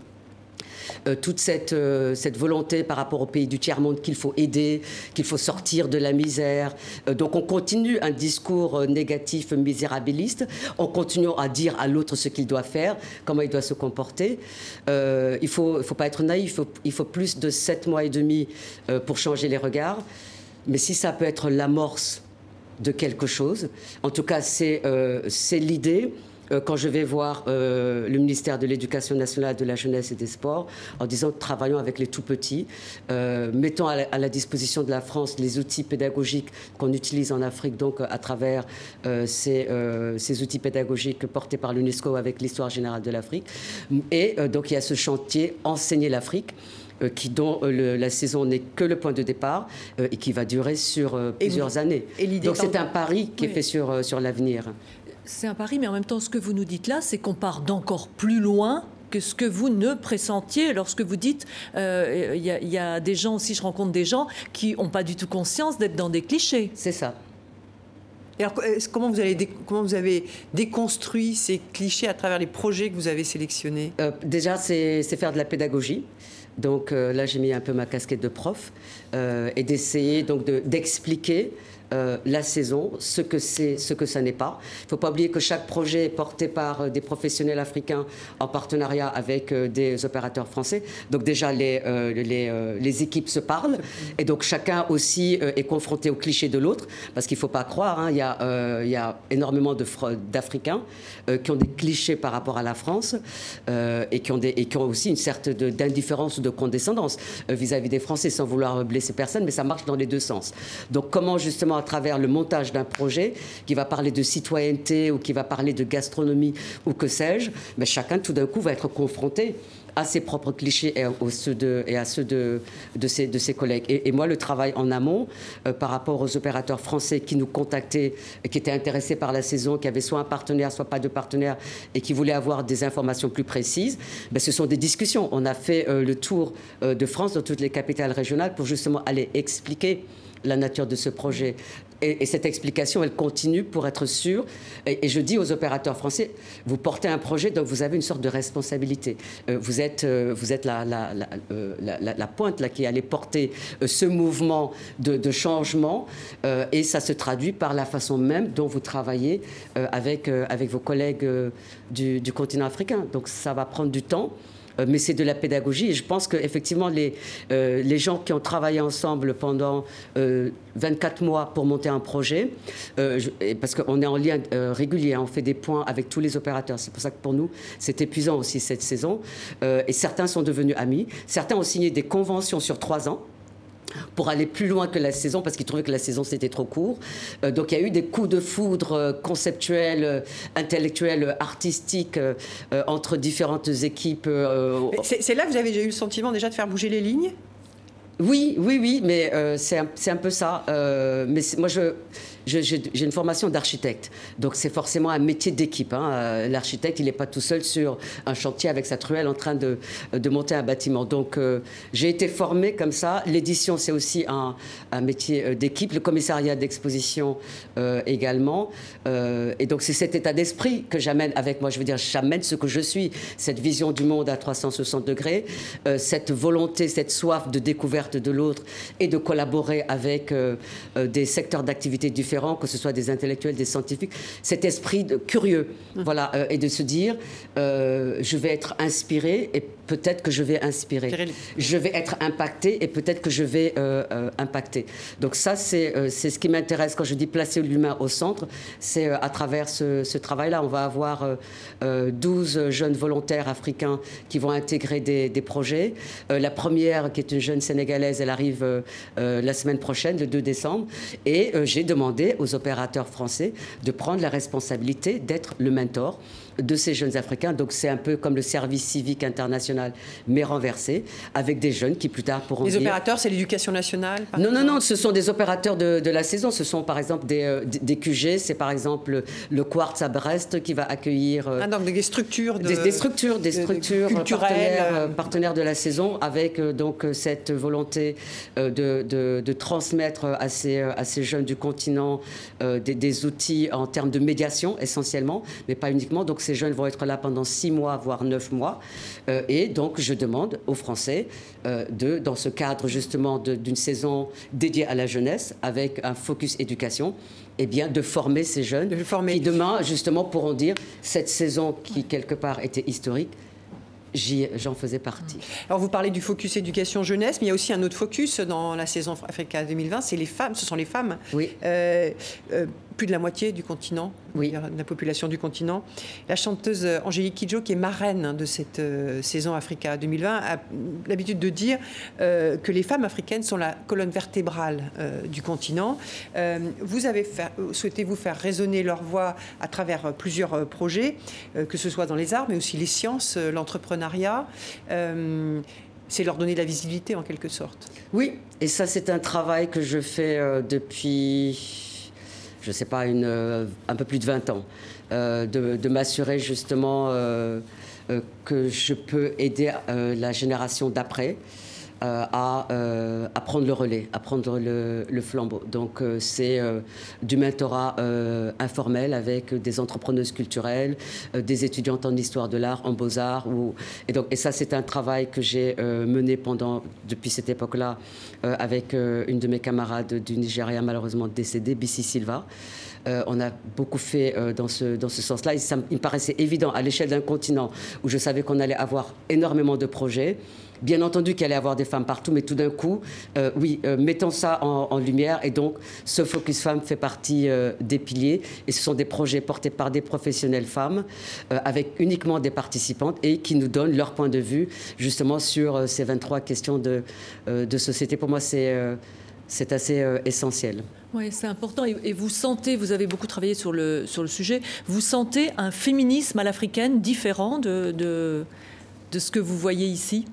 euh, toute cette, euh, cette volonté par rapport au pays du tiers-monde qu'il faut aider, qu'il faut sortir de la misère. Euh, donc on continue un discours négatif, misérabiliste, en continuant à dire à l'autre ce qu'il doit faire, comment il doit se comporter. il ne faut, faut pas être naïf, il faut, il faut plus de sept mois et demi pour changer les regards. Mais si ça peut être l'amorce de quelque chose, en tout cas c'est l'idée quand je vais voir euh, le ministère de l'Éducation nationale, de la jeunesse et des sports, en disant travaillons avec les tout petits, euh, mettons à la, disposition de la France les outils pédagogiques qu'on utilise en Afrique, donc à travers ces, ces, outils pédagogiques portés par l'UNESCO avec l'histoire générale de l'Afrique. Et donc il y a ce chantier Enseigner l'Afrique qui, dont la saison n'est que le point de départ et qui va durer sur plusieurs années. Donc c'est un pari qui est fait sur, sur l'avenir. C'est un pari, mais en même temps, ce que vous nous dites là, c'est qu'on part d'encore plus loin que ce que vous ne pressentiez lorsque vous dites euh, il y, a des gens aussi, je rencontre des gens qui n'ont pas du tout conscience d'être dans des clichés. C'est ça. alors, comment vous, avez comment vous avez déconstruit ces clichés à travers les projets que vous avez sélectionnés? Euh, Déjà, c'est faire de la pédagogie. Donc euh, là, j'ai mis un peu ma casquette de prof et d'essayer donc d'expliquer euh, la saison, ce que c'est, ce que ça n'est pas. Il ne faut pas oublier que chaque projet est porté par euh, des professionnels africains en partenariat avec euh, des opérateurs français. Donc déjà, les, les, équipes se parlent et donc chacun aussi est confronté aux clichés de l'autre parce qu'il ne faut pas croire, hein, il, y a, il y a énormément d'Africains qui ont des clichés par rapport à la France et, qui ont des, et qui ont aussi une certaine d'indifférence ou de condescendance vis-à-vis -vis des Français sans vouloir blesser personne, mais ça marche dans les deux sens. Donc comment justement à travers le montage d'un projet qui va parler de citoyenneté ou qui va parler de gastronomie ou que sais-je, mais chacun tout d'un coup va être confronté à ses propres clichés et, à ceux de, de, ses, de ses collègues. Et, moi, le travail en amont euh, par rapport aux opérateurs français qui nous contactaient, qui étaient intéressés par la saison, qui avaient soit un partenaire, soit pas de partenaire, et qui voulaient avoir des informations plus précises, ben, ce sont des discussions. On a fait euh, le tour euh, de France dans toutes les capitales régionales pour justement aller expliquer la nature de ce projet. Et, cette explication, elle continue pour être sûre. Et, je dis aux opérateurs français, vous portez un projet, donc vous avez une sorte de responsabilité. Euh, vous êtes, euh, vous êtes la, la, euh, la, la, pointe là, qui allait porter ce mouvement de, changement. et ça se traduit par la façon même dont vous travaillez avec, avec vos collègues du continent africain. Donc ça va prendre du temps. Euh, mais c'est de la pédagogie. Et je pense qu'effectivement, les, euh, les gens qui ont travaillé ensemble pendant 24 euh, mois pour monter un projet, parce qu'on est en lien régulier, hein, on fait des points avec tous les opérateurs. C'est pour ça que pour nous, c'est épuisant aussi cette saison. et certains sont devenus amis. Certains ont signé des conventions sur trois ans pour aller plus loin que la saison parce qu'ils trouvaient que la saison c'était trop court. Euh, donc il y a eu des coups de foudre euh, conceptuels, euh, intellectuels, artistiques entre différentes équipes. C'est là que vous avez eu le sentiment déjà de faire bouger les lignes? Oui, oui, oui, mais c'est un, un, peu ça. mais moi, je, j'ai une formation d'architecte, donc c'est forcément un métier d'équipe. Hein. Euh, l'architecte, il n'est pas tout seul sur un chantier avec sa truelle en train de, monter un bâtiment. Donc euh, j'ai été formée comme ça. L'édition, c'est aussi un, un métier euh, d'équipe. Le commissariat d'exposition également. et donc c'est cet état d'esprit que j'amène avec moi. Je veux dire, j'amène ce que je suis, cette vision du monde à 360 degrés, cette volonté, cette soif de découverte de l'autre et de collaborer avec des secteurs d'activité différents, que ce soit des intellectuels, des scientifiques, cet esprit de curieux, mmh. voilà, euh, et de se dire, euh, je vais être inspiré et peut-être que je vais inspirer. Je vais être impacté et peut-être que je vais euh, impacter. Donc ça, c'est c'est ce qui m'intéresse quand je dis placer l'humain au centre. C'est à travers ce, travail-là, on va avoir 12 jeunes volontaires africains qui vont intégrer des, des projets. la première, qui est une jeune sénégalaise, elle arrive la semaine prochaine, le 2 décembre. Et j'ai demandé aux opérateurs français de prendre la responsabilité d'être le mentor de ces jeunes Africains. Donc c'est un peu comme le service civique international, mais renversé, avec des jeunes qui plus tard pourront... Les opérateurs, c'est l'éducation nationale Non, non, non, ce sont des opérateurs de, la saison. Ce sont par exemple des, euh, des QG, c'est par exemple le Quartz à Brest qui va accueillir... Euh, ah, donc des structures de, des, structures, des structures partenaires, euh, partenaires, de la saison, avec donc cette volonté de, de, transmettre à ces, à ces jeunes du continent des, des, outils en termes de médiation essentiellement, mais pas uniquement. Donc ces jeunes vont être là pendant six mois, voire neuf mois. Euh, et donc, je demande aux Français, euh, de, dans ce cadre justement d'une saison dédiée à la jeunesse, avec un focus éducation, eh bien, de former ces jeunes de former. qui demain, justement, pourront dire cette saison qui, quelque part, était historique, j'en faisais partie. Alors vous parlez du focus éducation jeunesse, mais il y a aussi un autre focus dans la saison Africa 2020, c'est les femmes, ce sont les femmes. Oui. Euh, plus de la moitié du continent, oui. de la population du continent. La chanteuse Angélique Kidjo, qui est marraine de cette euh, saison Africa 2020, a l'habitude de dire euh, que les femmes africaines sont la colonne vertébrale euh, du continent. vous avez souhaitez-vous faire résonner leur voix à travers plusieurs projets, que ce soit dans les arts, mais aussi les sciences, l'entrepreneuriat c'est leur donner de la visibilité en quelque sorte. Oui, et ça c'est un travail que je fais depuis je ne sais pas, une, euh, un peu plus de 20 ans, euh, de, m'assurer justement euh, que je peux aider la génération d'après euh, euh, à, prendre le relais, à prendre le, flambeau. Donc euh, c'est du mentorat informel avec des entrepreneuses culturelles, des étudiantes en histoire de l'art, en beaux-arts. Et, donc, et ça, c'est un travail que j'ai mené pendant, depuis cette époque-là avec une de mes camarades du Nigeria, malheureusement décédée, Bissi Silva. on a beaucoup fait dans ce, dans ce sens-là. Il me paraissait évident à l'échelle d'un continent où je savais qu'on allait avoir énormément de projets. Bien entendu qu'il allait avoir des femmes partout, mais tout d'un coup, euh, oui, euh, mettons ça en, lumière. Et donc, ce Focus Femmes fait partie euh, des piliers. Et ce sont des projets portés par des professionnelles femmes, avec uniquement des participantes, et qui nous donnent leur point de vue, justement, sur ces 23 questions de, société. Pour moi, c'est assez essentiel. Oui, c'est important. Et, vous sentez, vous avez beaucoup travaillé sur le, sujet, vous sentez un féminisme à l'africaine différent de ce que vous voyez ici?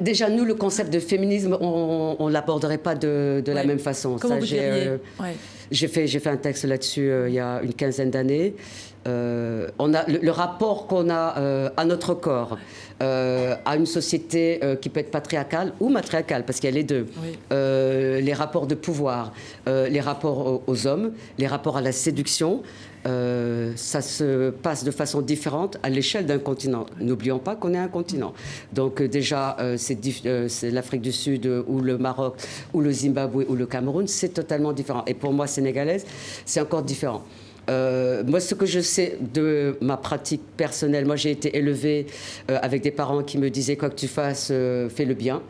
Déjà, nous, le concept de féminisme, on ne l'aborderait pas de, la même façon. Euh, j'ai fait, fait un texte là-dessus euh, il y a une quinzaine d'années. Euh, on a le, rapport qu'on a à notre corps, à une société qui peut être patriarcale ou matriarcale, parce qu'il y a les deux. les rapports de pouvoir, les rapports aux, hommes, les rapports à la séduction, euh, ça se passe de façon différente à l'échelle d'un continent. N'oublions pas qu'on est un continent. Donc euh, déjà, euh, c'est l'Afrique du Sud ou le Maroc ou le Zimbabwe ou le Cameroun, c'est totalement différent. Et pour moi, sénégalaise, c'est encore différent. moi, ce que je sais de ma pratique personnelle, moi j'ai été élevée avec des parents qui me disaient quoi que tu fasses, fais le bien.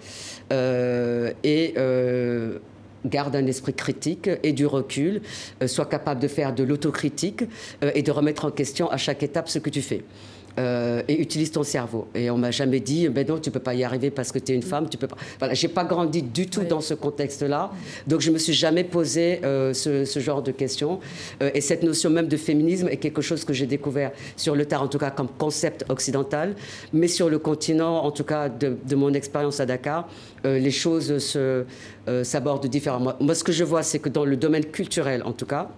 et garde un esprit critique et du recul, euh, soit capable de faire de l'autocritique euh, et de remettre en question à chaque étape ce que tu fais. Euh, et utilise ton cerveau. Et on m'a jamais dit, ben non, tu peux pas y arriver parce que tu es une femme, tu peux pas. Voilà, j'ai pas grandi du tout dans ce contexte-là, donc je me suis jamais posé ce, genre de questions. et cette notion même de féminisme est quelque chose que j'ai découvert sur le tard, en tout cas comme concept occidental, mais sur le continent, en tout cas de, de mon expérience à Dakar, les choses se euh, s'aborde différemment. Moi, ce que je vois, c'est que dans le domaine culturel, en tout cas,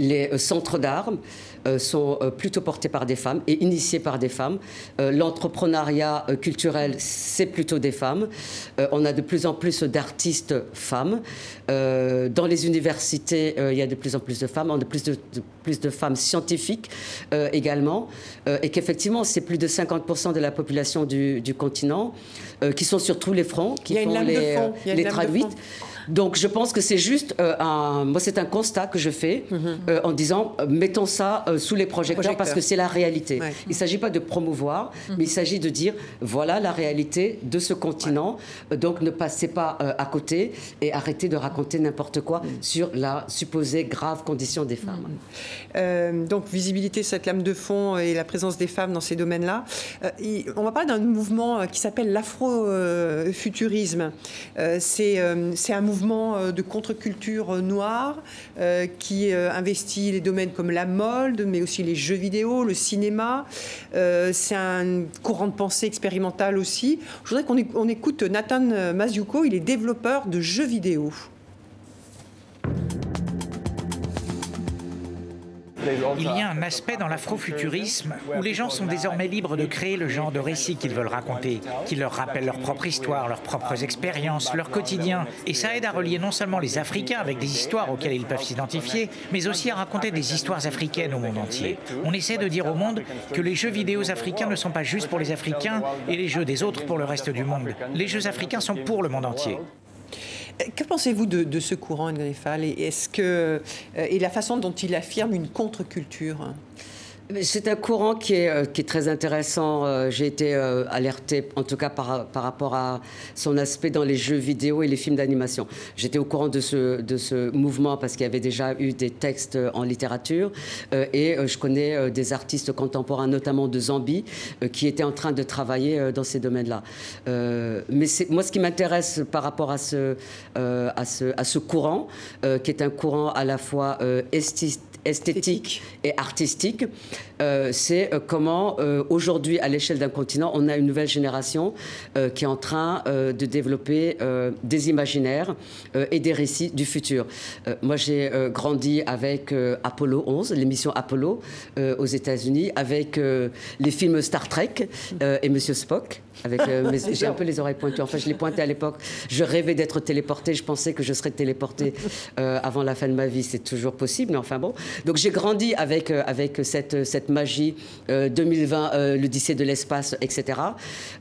Les centres d'art euh, sont euh, plutôt portés par des femmes et initiés par des femmes. Euh, l'entrepreneuriat culturel, c'est plutôt des femmes. on a de plus en plus d'artistes femmes. dans les universités, il y a de plus en plus de femmes. On a plus de, plus de femmes scientifiques également. et qu'effectivement, c'est plus de 50% de la population du, continent qui sont sur tous les fronts, qui font les, les traduites. Donc je pense que c'est juste euh, un, moi c'est un constat que je fais mhm. euh, en disant euh, mettons ça sous les projecteurs, parce que c'est la réalité. Il ne s'agit pas de promouvoir, mhm. mais il s'agit de dire voilà la réalité de ce continent. donc ne passez pas à côté et arrêtez de raconter n'importe quoi mhm. sur la supposée grave condition des femmes. donc visibilité, cette lame de fond et la présence des femmes dans ces domaines-là. on va parler d'un mouvement qui s'appelle l'afrofuturisme. c'est un mouvement euh, de contre-culture euh, noire euh, qui investit les domaines comme la mode, mais aussi les jeux vidéo, le cinéma. c'est un courant de pensée expérimental aussi. Je voudrais qu'on écoute Nathan Maziuko, il est développeur de jeux vidéo. Il y a un aspect dans l'afrofuturisme où les gens sont désormais libres de créer le genre de récit qu'ils veulent raconter, qui leur rappelle leur propre histoire, leurs propres expériences, leur quotidien. Et ça aide à relier non seulement les Africains avec des histoires auxquelles ils peuvent s'identifier, mais aussi à raconter des histoires africaines au monde entier. On essaie de dire au monde que les jeux vidéo africains ne sont pas juste pour les Africains et les jeux des autres pour le reste du monde. Les jeux africains sont pour le monde entier. Que pensez-vous de, ce courant, Fall et, euh, et la façon dont il affirme une contre-culture? C'est un courant qui est, euh, qui est très intéressant. Euh, j'ai été euh, alertée, en tout cas par, par rapport à son aspect dans les jeux vidéo et les films d'animation. J'étais au courant de ce, de ce mouvement parce qu'il y avait déjà eu des textes en littérature et je connais des artistes contemporains, notamment de Zambie, qui étaient en train de travailler dans ces domaines-là. mais moi, ce qui m'intéresse par rapport à ce, à ce, à ce courant, qui est un courant à la fois esthétique, esthétique et artistique, euh, c'est euh, comment euh, aujourd'hui, à l'échelle d'un continent, on a une nouvelle génération qui est en train de développer des imaginaires et des récits du futur. moi, j'ai grandi avec Apollo 11, l'émission Apollo aux États-Unis, avec les films Star Trek et Monsieur Spock. Avec, [laughs] j'ai un peu les oreilles pointues. Enfin, je les pointais à l'époque. Je rêvais d'être téléporté. Je pensais que je serais téléporté avant la fin de ma vie. C'est toujours possible, mais enfin bon. Donc j'ai grandi avec, euh, avec cette, cette magie 2020, euh, euh, l'Odyssée de l'espace, etc.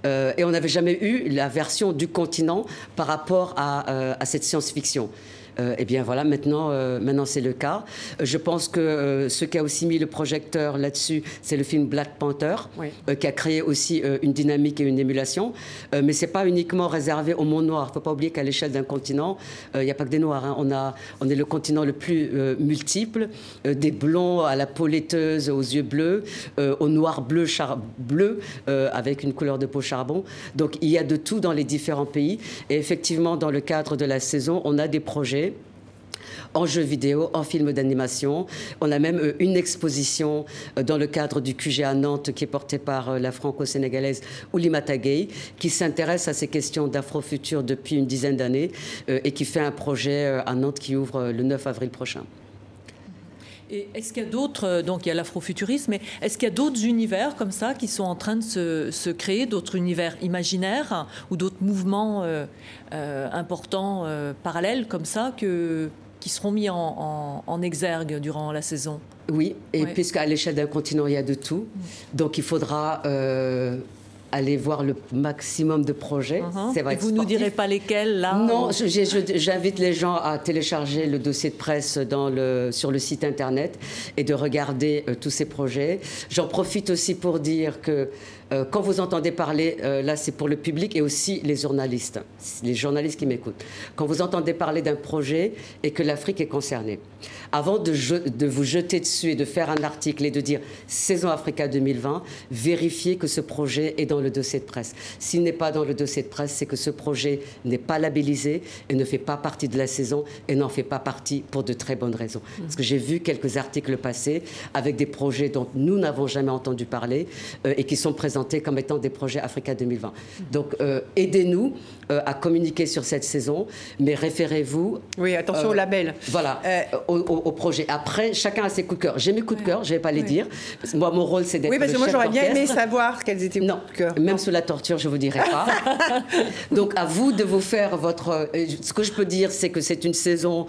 et on n'avait jamais eu la version du continent par rapport à, à cette science-fiction. Euh, eh bien voilà, maintenant, euh, maintenant c'est le cas. Euh, je pense que ce qui a aussi mis le projecteur là-dessus, c'est le film Black Panther, qui a créé aussi une dynamique et une émulation. mais c'est pas uniquement réservé au monde noir. Il ne faut pas oublier qu'à l'échelle d'un continent, il n'y a pas que des noirs. Hein. On, a, on est le continent le plus multiple, des blonds à la peau laiteuse, aux yeux bleus, au noir bleu, bleu avec une couleur de peau charbon. Donc il y a de tout dans les différents pays. Et effectivement, dans le cadre de la saison, on a des projets en jeux vidéo, en film d'animation. On a même euh, une exposition euh, dans le cadre du QG à Nantes qui est portée par euh, la franco-sénégalaise Oulimata Gay, qui s'intéresse à ces questions d'afrofutur depuis une dizaine d'années et qui fait un projet à Nantes qui ouvre le 9 avril prochain. Est-ce qu'il y a d'autres, donc il y a l'afrofuturisme, mais est-ce qu'il y a d'autres univers comme ça qui sont en train de se, créer, d'autres univers imaginaires ou d'autres mouvements importants parallèles comme ça que, qui seront mis en, exergue durant la saison. Oui, et puisqu'à l'échelle d'un continent, il y a de tout, donc il faudra euh, aller voir le maximum de projets. Uh-huh. vrai vous ne nous direz pas lesquels, là Non, j'invite les gens à télécharger le dossier de presse dans le, sur le site Internet et de regarder euh, tous ces projets. J'en profite aussi pour dire que euh, quand vous entendez parler, euh, là c'est pour le public et aussi les journalistes, les journalistes qui m'écoutent, quand vous entendez parler d'un projet et que l'Afrique est concernée, avant de, de, vous jeter dessus et de faire un article et de dire Saison Africa 2020, vérifiez que ce projet est dans le dossier de presse. S'il n'est pas dans le dossier de presse, c'est que ce projet n'est pas labellisé et ne fait pas partie de la saison et n'en fait pas partie pour de très bonnes raisons. Parce que j'ai vu quelques articles passer avec des projets dont nous n'avons jamais entendu parler euh, et qui sont présentés comme étant des projets Africa 2020. Donc, aidez-nous à communiquer sur cette saison, mais référez-vous. Oui, attention au label. Voilà, au, projet. Après, chacun a ses coups de cœur. J'ai mes coups de cœur, je ne vais pas les dire. Moi, mon rôle, c'est d'être. Oui, parce que moi, j'aurais bien aimé savoir quels étaient vos coups de cœur. Même sous la torture, je ne vous dirai pas. [laughs] Donc, à vous de vous faire votre. Ce que je peux dire, c'est que c'est une saison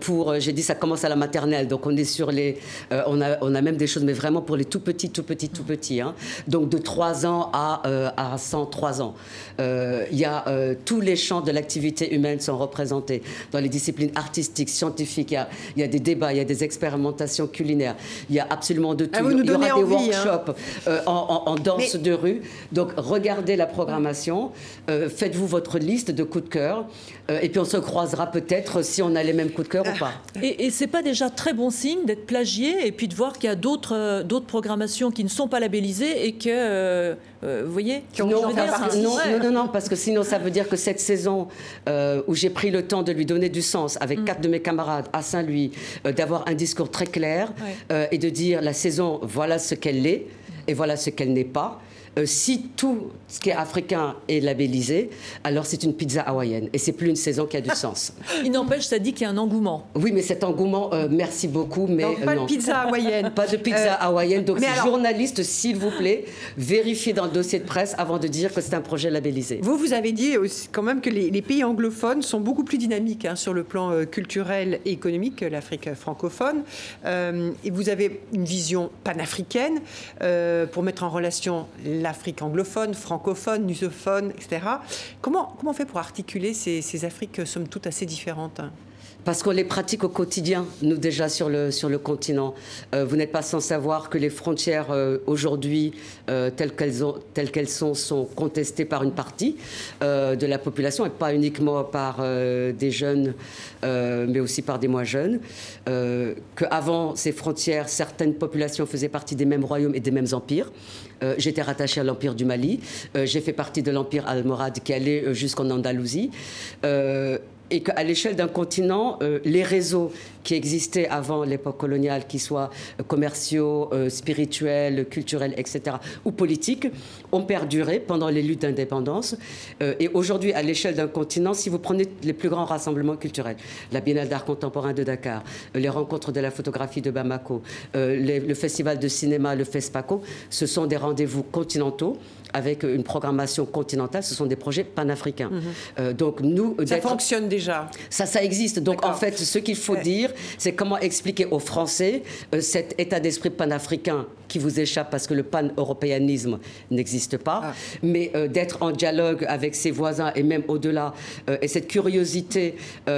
pour. J'ai dit, ça commence à la maternelle. Donc, on est sur les. on, a, on a même des choses, mais vraiment pour les tout petits, tout petits, tout petits. Hein. Donc, de 3 ans à, à 103 ans. Il y a tous les champs de l'activité humaine sont représentés dans les disciplines artistiques, scientifiques. Il y a, il y a des débats, il y a des expérimentations culinaires. Il y a absolument de tout. Ah, il y aura des hein. workshops euh, en, danse de rue. Donc regardez la programmation, euh, faites-vous votre liste de coups de cœur, euh, et puis on se croisera peut-être si on a les mêmes coups de cœur ou pas. Et, et c'est pas déjà très bon signe d'être plagié et puis de voir qu'il y a d'autres d'autres programmations qui ne sont pas labellisées et que vous voyez non, non, non, parce que sinon ça veut dire que cette saison où j'ai pris le temps de lui donner du sens avec mm. quatre de mes camarades à Saint-Louis, d'avoir un discours très clair et de dire la saison, voilà ce qu'elle est et voilà ce qu'elle n'est pas. Euh, si tout ce qui est africain est labellisé, alors c'est une pizza hawaïenne. Et c'est plus une saison qui a du [laughs] sens. Il n'empêche, ça dit qu'il y a un engouement. Oui, mais cet engouement, euh, merci beaucoup. Mais euh, pas de pizza hawaïenne. [laughs] Pas de pizza hawaïenne. Donc, journalistes, s'il vous plaît, vérifiez dans le dossier de presse avant de dire que c'est un projet labellisé. Vous, vous avez dit aussi, quand même que les, pays anglophones sont beaucoup plus dynamiques hein, sur le plan culturel et économique que l'Afrique francophone. et vous avez une vision panafricaine pour mettre en relation l'Afrique anglophone, francophone, lusophone, etc. Comment, comment on fait pour articuler ces, ces Afriques, somme toute, assez différentes? Parce qu'on les pratique au quotidien, nous déjà sur le, sur le continent. Euh, vous n'êtes pas sans savoir que les frontières euh, aujourd'hui, euh, telles qu'elles qu'elles sont, sont contestées par une partie de la population et pas uniquement par des jeunes, mais aussi par des moins jeunes. Qu'avant ces frontières, certaines populations faisaient partie des mêmes royaumes et des mêmes empires. J'étais rattachée à l'empire du Mali. J'ai fait partie de l'empire almorade qui allait jusqu'en Andalousie et qu'à l'échelle d'un continent, euh, les réseaux qui existaient avant l'époque coloniale, qu'ils soient euh, commerciaux, euh, spirituels, culturels, etc., ou politiques, ont perduré pendant les luttes d'indépendance. et aujourd'hui, à l'échelle d'un continent, si vous prenez les plus grands rassemblements culturels, la Biennale d'art contemporain de Dakar, les rencontres de la photographie de Bamako, le festival de cinéma, le FESPACO, ce sont des rendez-vous continentaux avec une programmation continentale, ce sont des projets panafricains. Mhm. donc nous, ça fonctionne déjà ça, ça existe. Donc en fait, ce qu'il faut dire, c'est comment expliquer aux Français euh, cet état d'esprit panafricain qui vous échappe parce que le pan-européanisme n'existe pas, ah. mais euh, d'être en dialogue avec ses voisins et même au-delà, et cette curiosité,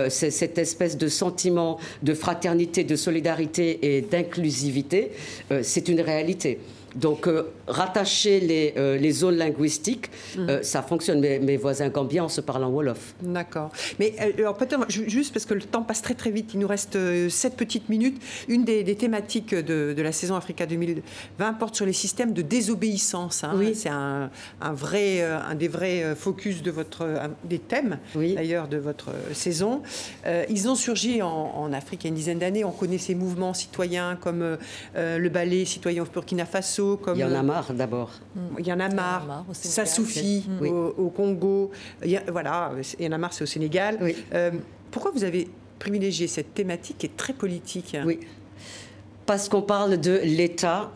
cette espèce de sentiment de fraternité, de solidarité et d'inclusivité, c'est une réalité. Donc, euh, rattacher les, euh, les, zones linguistiques, euh, ça fonctionne. Mes, mes, voisins gambiens, on se parle en Wolof. D'accord. Mais alors, peut-être, juste parce que le temps passe très très vite, il nous reste 7 petites minutes. Une des, thématiques de, de, la saison Africa 2020 porte sur les systèmes de désobéissance. Hein. Oui. C'est un, un, vrai, un des vrais focus de votre, des thèmes, oui. d'ailleurs, de votre saison. ils ont surgi en, en, Afrique il y a une dizaine d'années. On connaît ces mouvements citoyens comme le ballet citoyen au Burkina Faso il y en a marre d'abord. Il y en a marre. ça suffit au, Congo. Il voilà, il y en a marre, c'est au Sénégal. Euh, pourquoi vous avez privilégié cette thématique qui est très politique Oui. Parce qu'on parle de l'État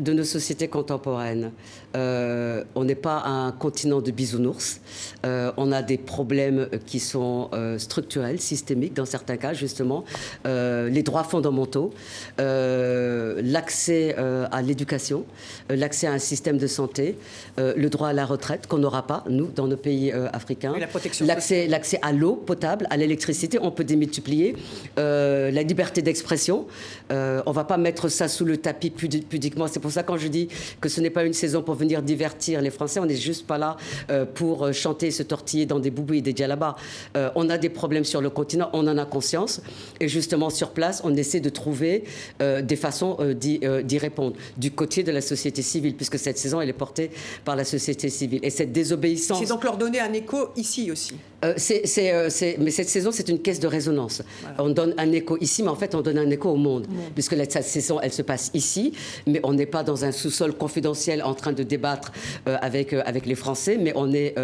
de nos sociétés contemporaines. Euh, on n'est pas un continent de bisounours. Euh, on a des problèmes qui sont euh, structurels, systémiques dans certains cas, justement. les droits fondamentaux, l'accès à l'éducation, l'accès à un système de santé, le droit à la retraite qu'on n'aura pas, nous, dans nos pays africains. L'accès, l'accès à l'eau potable, à l'électricité, on peut démultiplier. la liberté d'expression, on ne va pas mettre ça sous le tapis pudiquement. C'est pour ça quand je dis que ce n'est pas une saison pour venir divertir les Français, on n'est juste pas là euh, pour euh, chanter, se tortiller dans des boubous et des djellabas. Euh, on a des problèmes sur le continent, on en a conscience. Et justement, sur place, on essaie de trouver des façons d'y répondre du côté de la société civile, puisque cette saison, elle est portée par la société civile. Et cette désobéissance. C'est donc leur donner un écho ici aussi. Euh, c'est, mais cette saison, c'est une caisse de résonance. On donne un écho ici, mais en fait, on donne un écho au monde, puisque cette saison, elle se passe ici, mais on n'est pas dans un sous-sol confidentiel en train de débattre avec, avec les Français, mais on, est,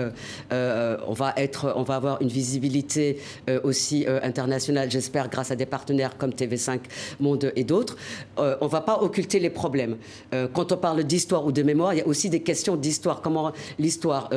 on, va être, on va avoir une visibilité aussi internationale, j'espère, grâce à des partenaires comme TV5 Monde et d'autres. on ne va pas occulter les problèmes. quand on parle d'histoire ou de mémoire, il y a aussi des questions d'histoire. Comment l'histoire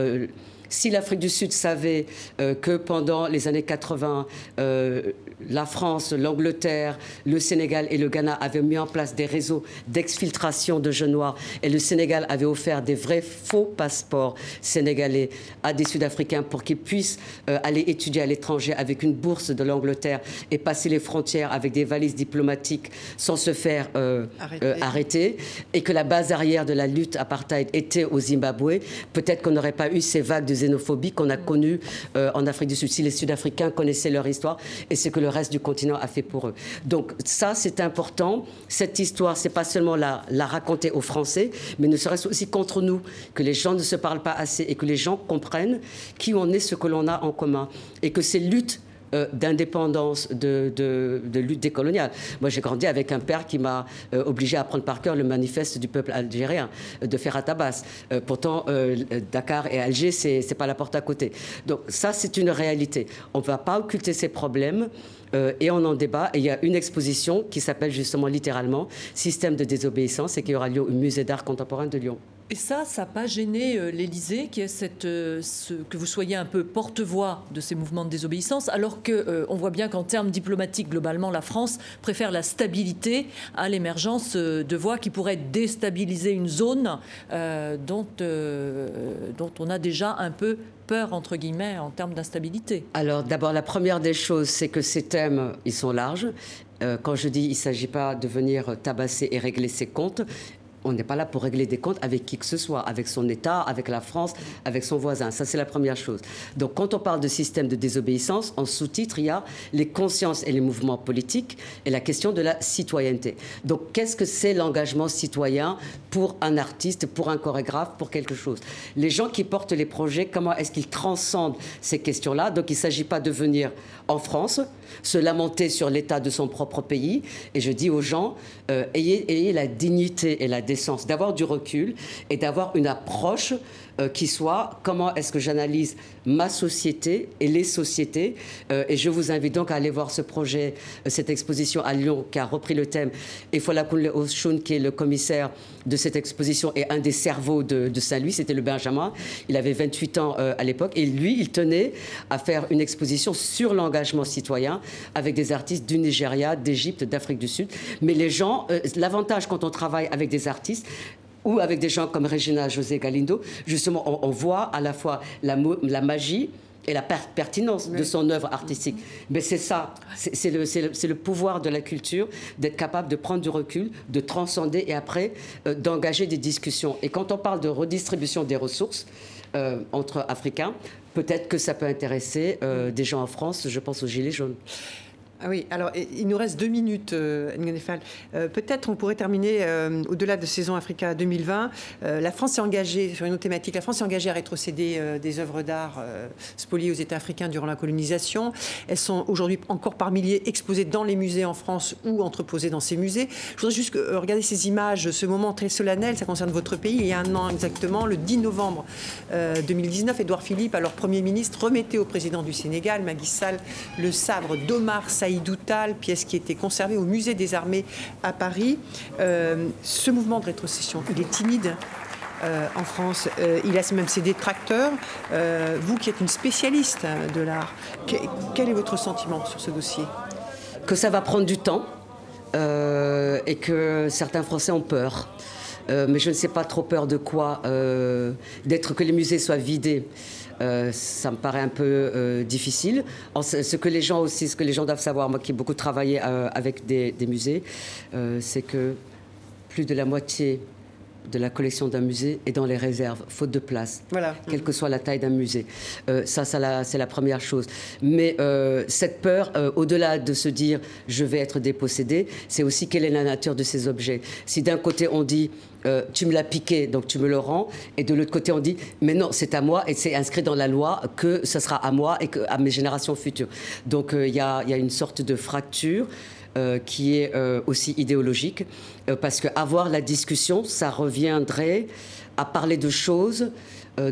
si l'Afrique du Sud savait euh, que pendant les années 80, euh, la France, l'Angleterre, le Sénégal et le Ghana avaient mis en place des réseaux d'exfiltration de jeunes noirs et le Sénégal avait offert des vrais faux passeports sénégalais à des Sud-Africains pour qu'ils puissent euh, aller étudier à l'étranger avec une bourse de l'Angleterre et passer les frontières avec des valises diplomatiques sans se faire arrêter. et que la base arrière de la lutte apartheid était au Zimbabwe, peut-être qu'on n'aurait pas eu ces vagues de xénophobie qu'on a connue euh, en Afrique du Sud. Si les Sud-Africains connaissaient leur histoire et ce que le reste du continent a fait pour eux. Donc ça, c'est important. Cette histoire, c'est pas seulement la, la raconter aux Français, mais ne serait-ce aussi contre nous, que les gens ne se parlent pas assez et que les gens comprennent qui on est, ce que l'on a en commun. Et que ces luttes euh, d'indépendance, de, lutte décoloniale. Moi, j'ai grandi avec un père qui m'a euh, obligé à apprendre par cœur le manifeste du peuple algérien euh, de Ferhat Abbas. pourtant, Dakar et Alger, c'est pas la porte à côté. Donc ça, c'est une réalité. On ne va pas occulter ces problèmes. et on en débat. Et il y a une exposition qui s'appelle justement littéralement Système de désobéissance et qui aura lieu au Musée d'art contemporain de Lyon. Et ça, ça n'a pas gêné euh, l'Élysée, qui est euh, que vous soyez un peu porte-voix de ces mouvements de désobéissance, alors qu'on euh, on voit bien qu'en termes diplomatiques, globalement, la France préfère la stabilité à l'émergence de voix qui pourraient déstabiliser une zone dont, dont on a déjà un peu peur, entre guillemets, en termes d'instabilité Alors d'abord, la première des choses, c'est que ces thèmes, ils sont larges. quand je dis il ne s'agit pas de venir tabasser et régler ses comptes, on n'est pas là pour régler des comptes avec qui que ce soit, avec son État, avec la France, avec son voisin. Ça, c'est la première chose. Donc, quand on parle de système de désobéissance, en sous-titre, il y a les consciences et les mouvements politiques et la question de la citoyenneté. Donc, qu'est-ce que c'est l'engagement citoyen pour un artiste, pour un chorégraphe, pour quelque chose? Les gens qui portent les projets, comment est-ce qu'ils transcendent ces questions-là? Donc, il ne s'agit pas de venir en France, se lamenter sur l'état de son propre pays. Et je dis aux gens, euh, ayez, ayez la dignité et la décence d'avoir du recul et d'avoir une approche euh, qui soit comment est-ce que j'analyse ma société et les sociétés. Euh, et je vous invite donc à aller voir ce projet, euh, cette exposition à Lyon qui a repris le thème. Et Folakunle Oshun, qui est le commissaire de cette exposition et un des cerveaux de, Saint-Louis, c'était le Benjamin. Il avait 28 ans à l'époque. Et lui, il tenait à faire une exposition sur l'engagement citoyen avec des artistes du Nigeria, d'Égypte, d'Afrique du Sud. Mais les gens, l'avantage quand on travaille avec des artistes, ou avec des gens comme Regina José Galindo, justement, on, voit à la fois la, la magie et la pertinence de son œuvre artistique. Mais c'est ça, c'est le, le, pouvoir de la culture, d'être capable de prendre du recul, de transcender et après euh, d'engager des discussions. Et quand on parle de redistribution des ressources euh, entre Africains, peut-être que ça peut intéresser euh, des gens en France, je pense aux Gilets jaunes. Ah oui, alors il nous reste deux minutes, euh, euh Peut-être on pourrait terminer euh, au-delà de saison Africa 2020. Euh, la France s'est engagée sur une autre thématique. La France s'est engagée à rétrocéder des œuvres d'art spoliées aux États africains durant la colonisation. Elles sont aujourd'hui encore par milliers exposées dans les musées en France ou entreposées dans ces musées. Je voudrais juste regarder ces images, ce moment très solennel. Ça concerne votre pays. Il y a un an exactement, le 10 novembre 2019, Édouard Philippe, alors Premier ministre, remettait au président du Sénégal, Macky Sall, le sabre d'Omar Saïd Doutal, pièce qui était conservée au musée des armées à Paris. Euh, ce mouvement de rétrocession, il est timide. Euh, en France, euh, il a même ses détracteurs. vous qui êtes une spécialiste de l'art, quel est votre sentiment sur ce dossier? Que ça va prendre du temps et que certains Français ont peur. mais je ne sais pas trop peur de quoi, d'être que les musées soient vidés. Euh, ça me paraît un peu euh, difficile. ce que les gens aussi, ce que les gens doivent savoir, moi qui ai beaucoup travaillé euh, avec des, musées, c'est que plus de la moitié de la collection d'un musée est dans les réserves, faute de place, voilà. quelle que soit la taille d'un musée. Euh, ça, ça c'est la première chose. Mais euh, cette peur, euh, au-delà de se dire je vais être dépossédé, c'est aussi quelle est la nature de ces objets. Si d'un côté on dit tu me l'as piqué, donc tu me le rends. Et de l'autre côté, on dit, mais non, c'est à moi et c'est inscrit dans la loi que ce sera à moi et à mes générations futures. Donc il y, y, a une sorte de fracture. Euh, qui est euh, aussi idéologique, euh, parce qu'avoir la discussion, ça reviendrait à parler de choses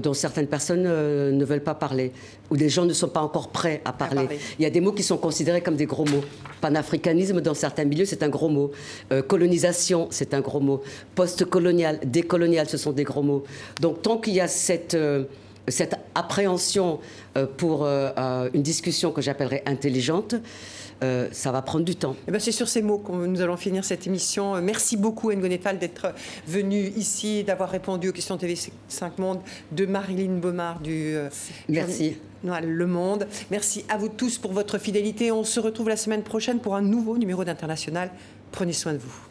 dont certaines personnes ne veulent pas parler, ou des gens ne sont pas encore prêts à parler. Il y a des mots qui sont considérés comme des gros mots. Panafricanisme, dans certains milieux, c'est un gros mot. colonisation, c'est un gros mot. Post-colonial, décolonial, ce sont des gros mots. Donc tant qu'il y a cette cette appréhension pour une discussion que j'appellerais intelligente, euh, ça va prendre du temps. Eh ben, c'est sur ces mots que nous allons finir cette émission. Euh, merci beaucoup, Ngonefal, d'être venu ici d'avoir répondu aux questions TV5 Monde de Marilyn Baumard du euh, Merci. Le Monde. Merci à vous tous pour votre fidélité. On se retrouve la semaine prochaine pour un nouveau numéro d'International. Prenez soin de vous.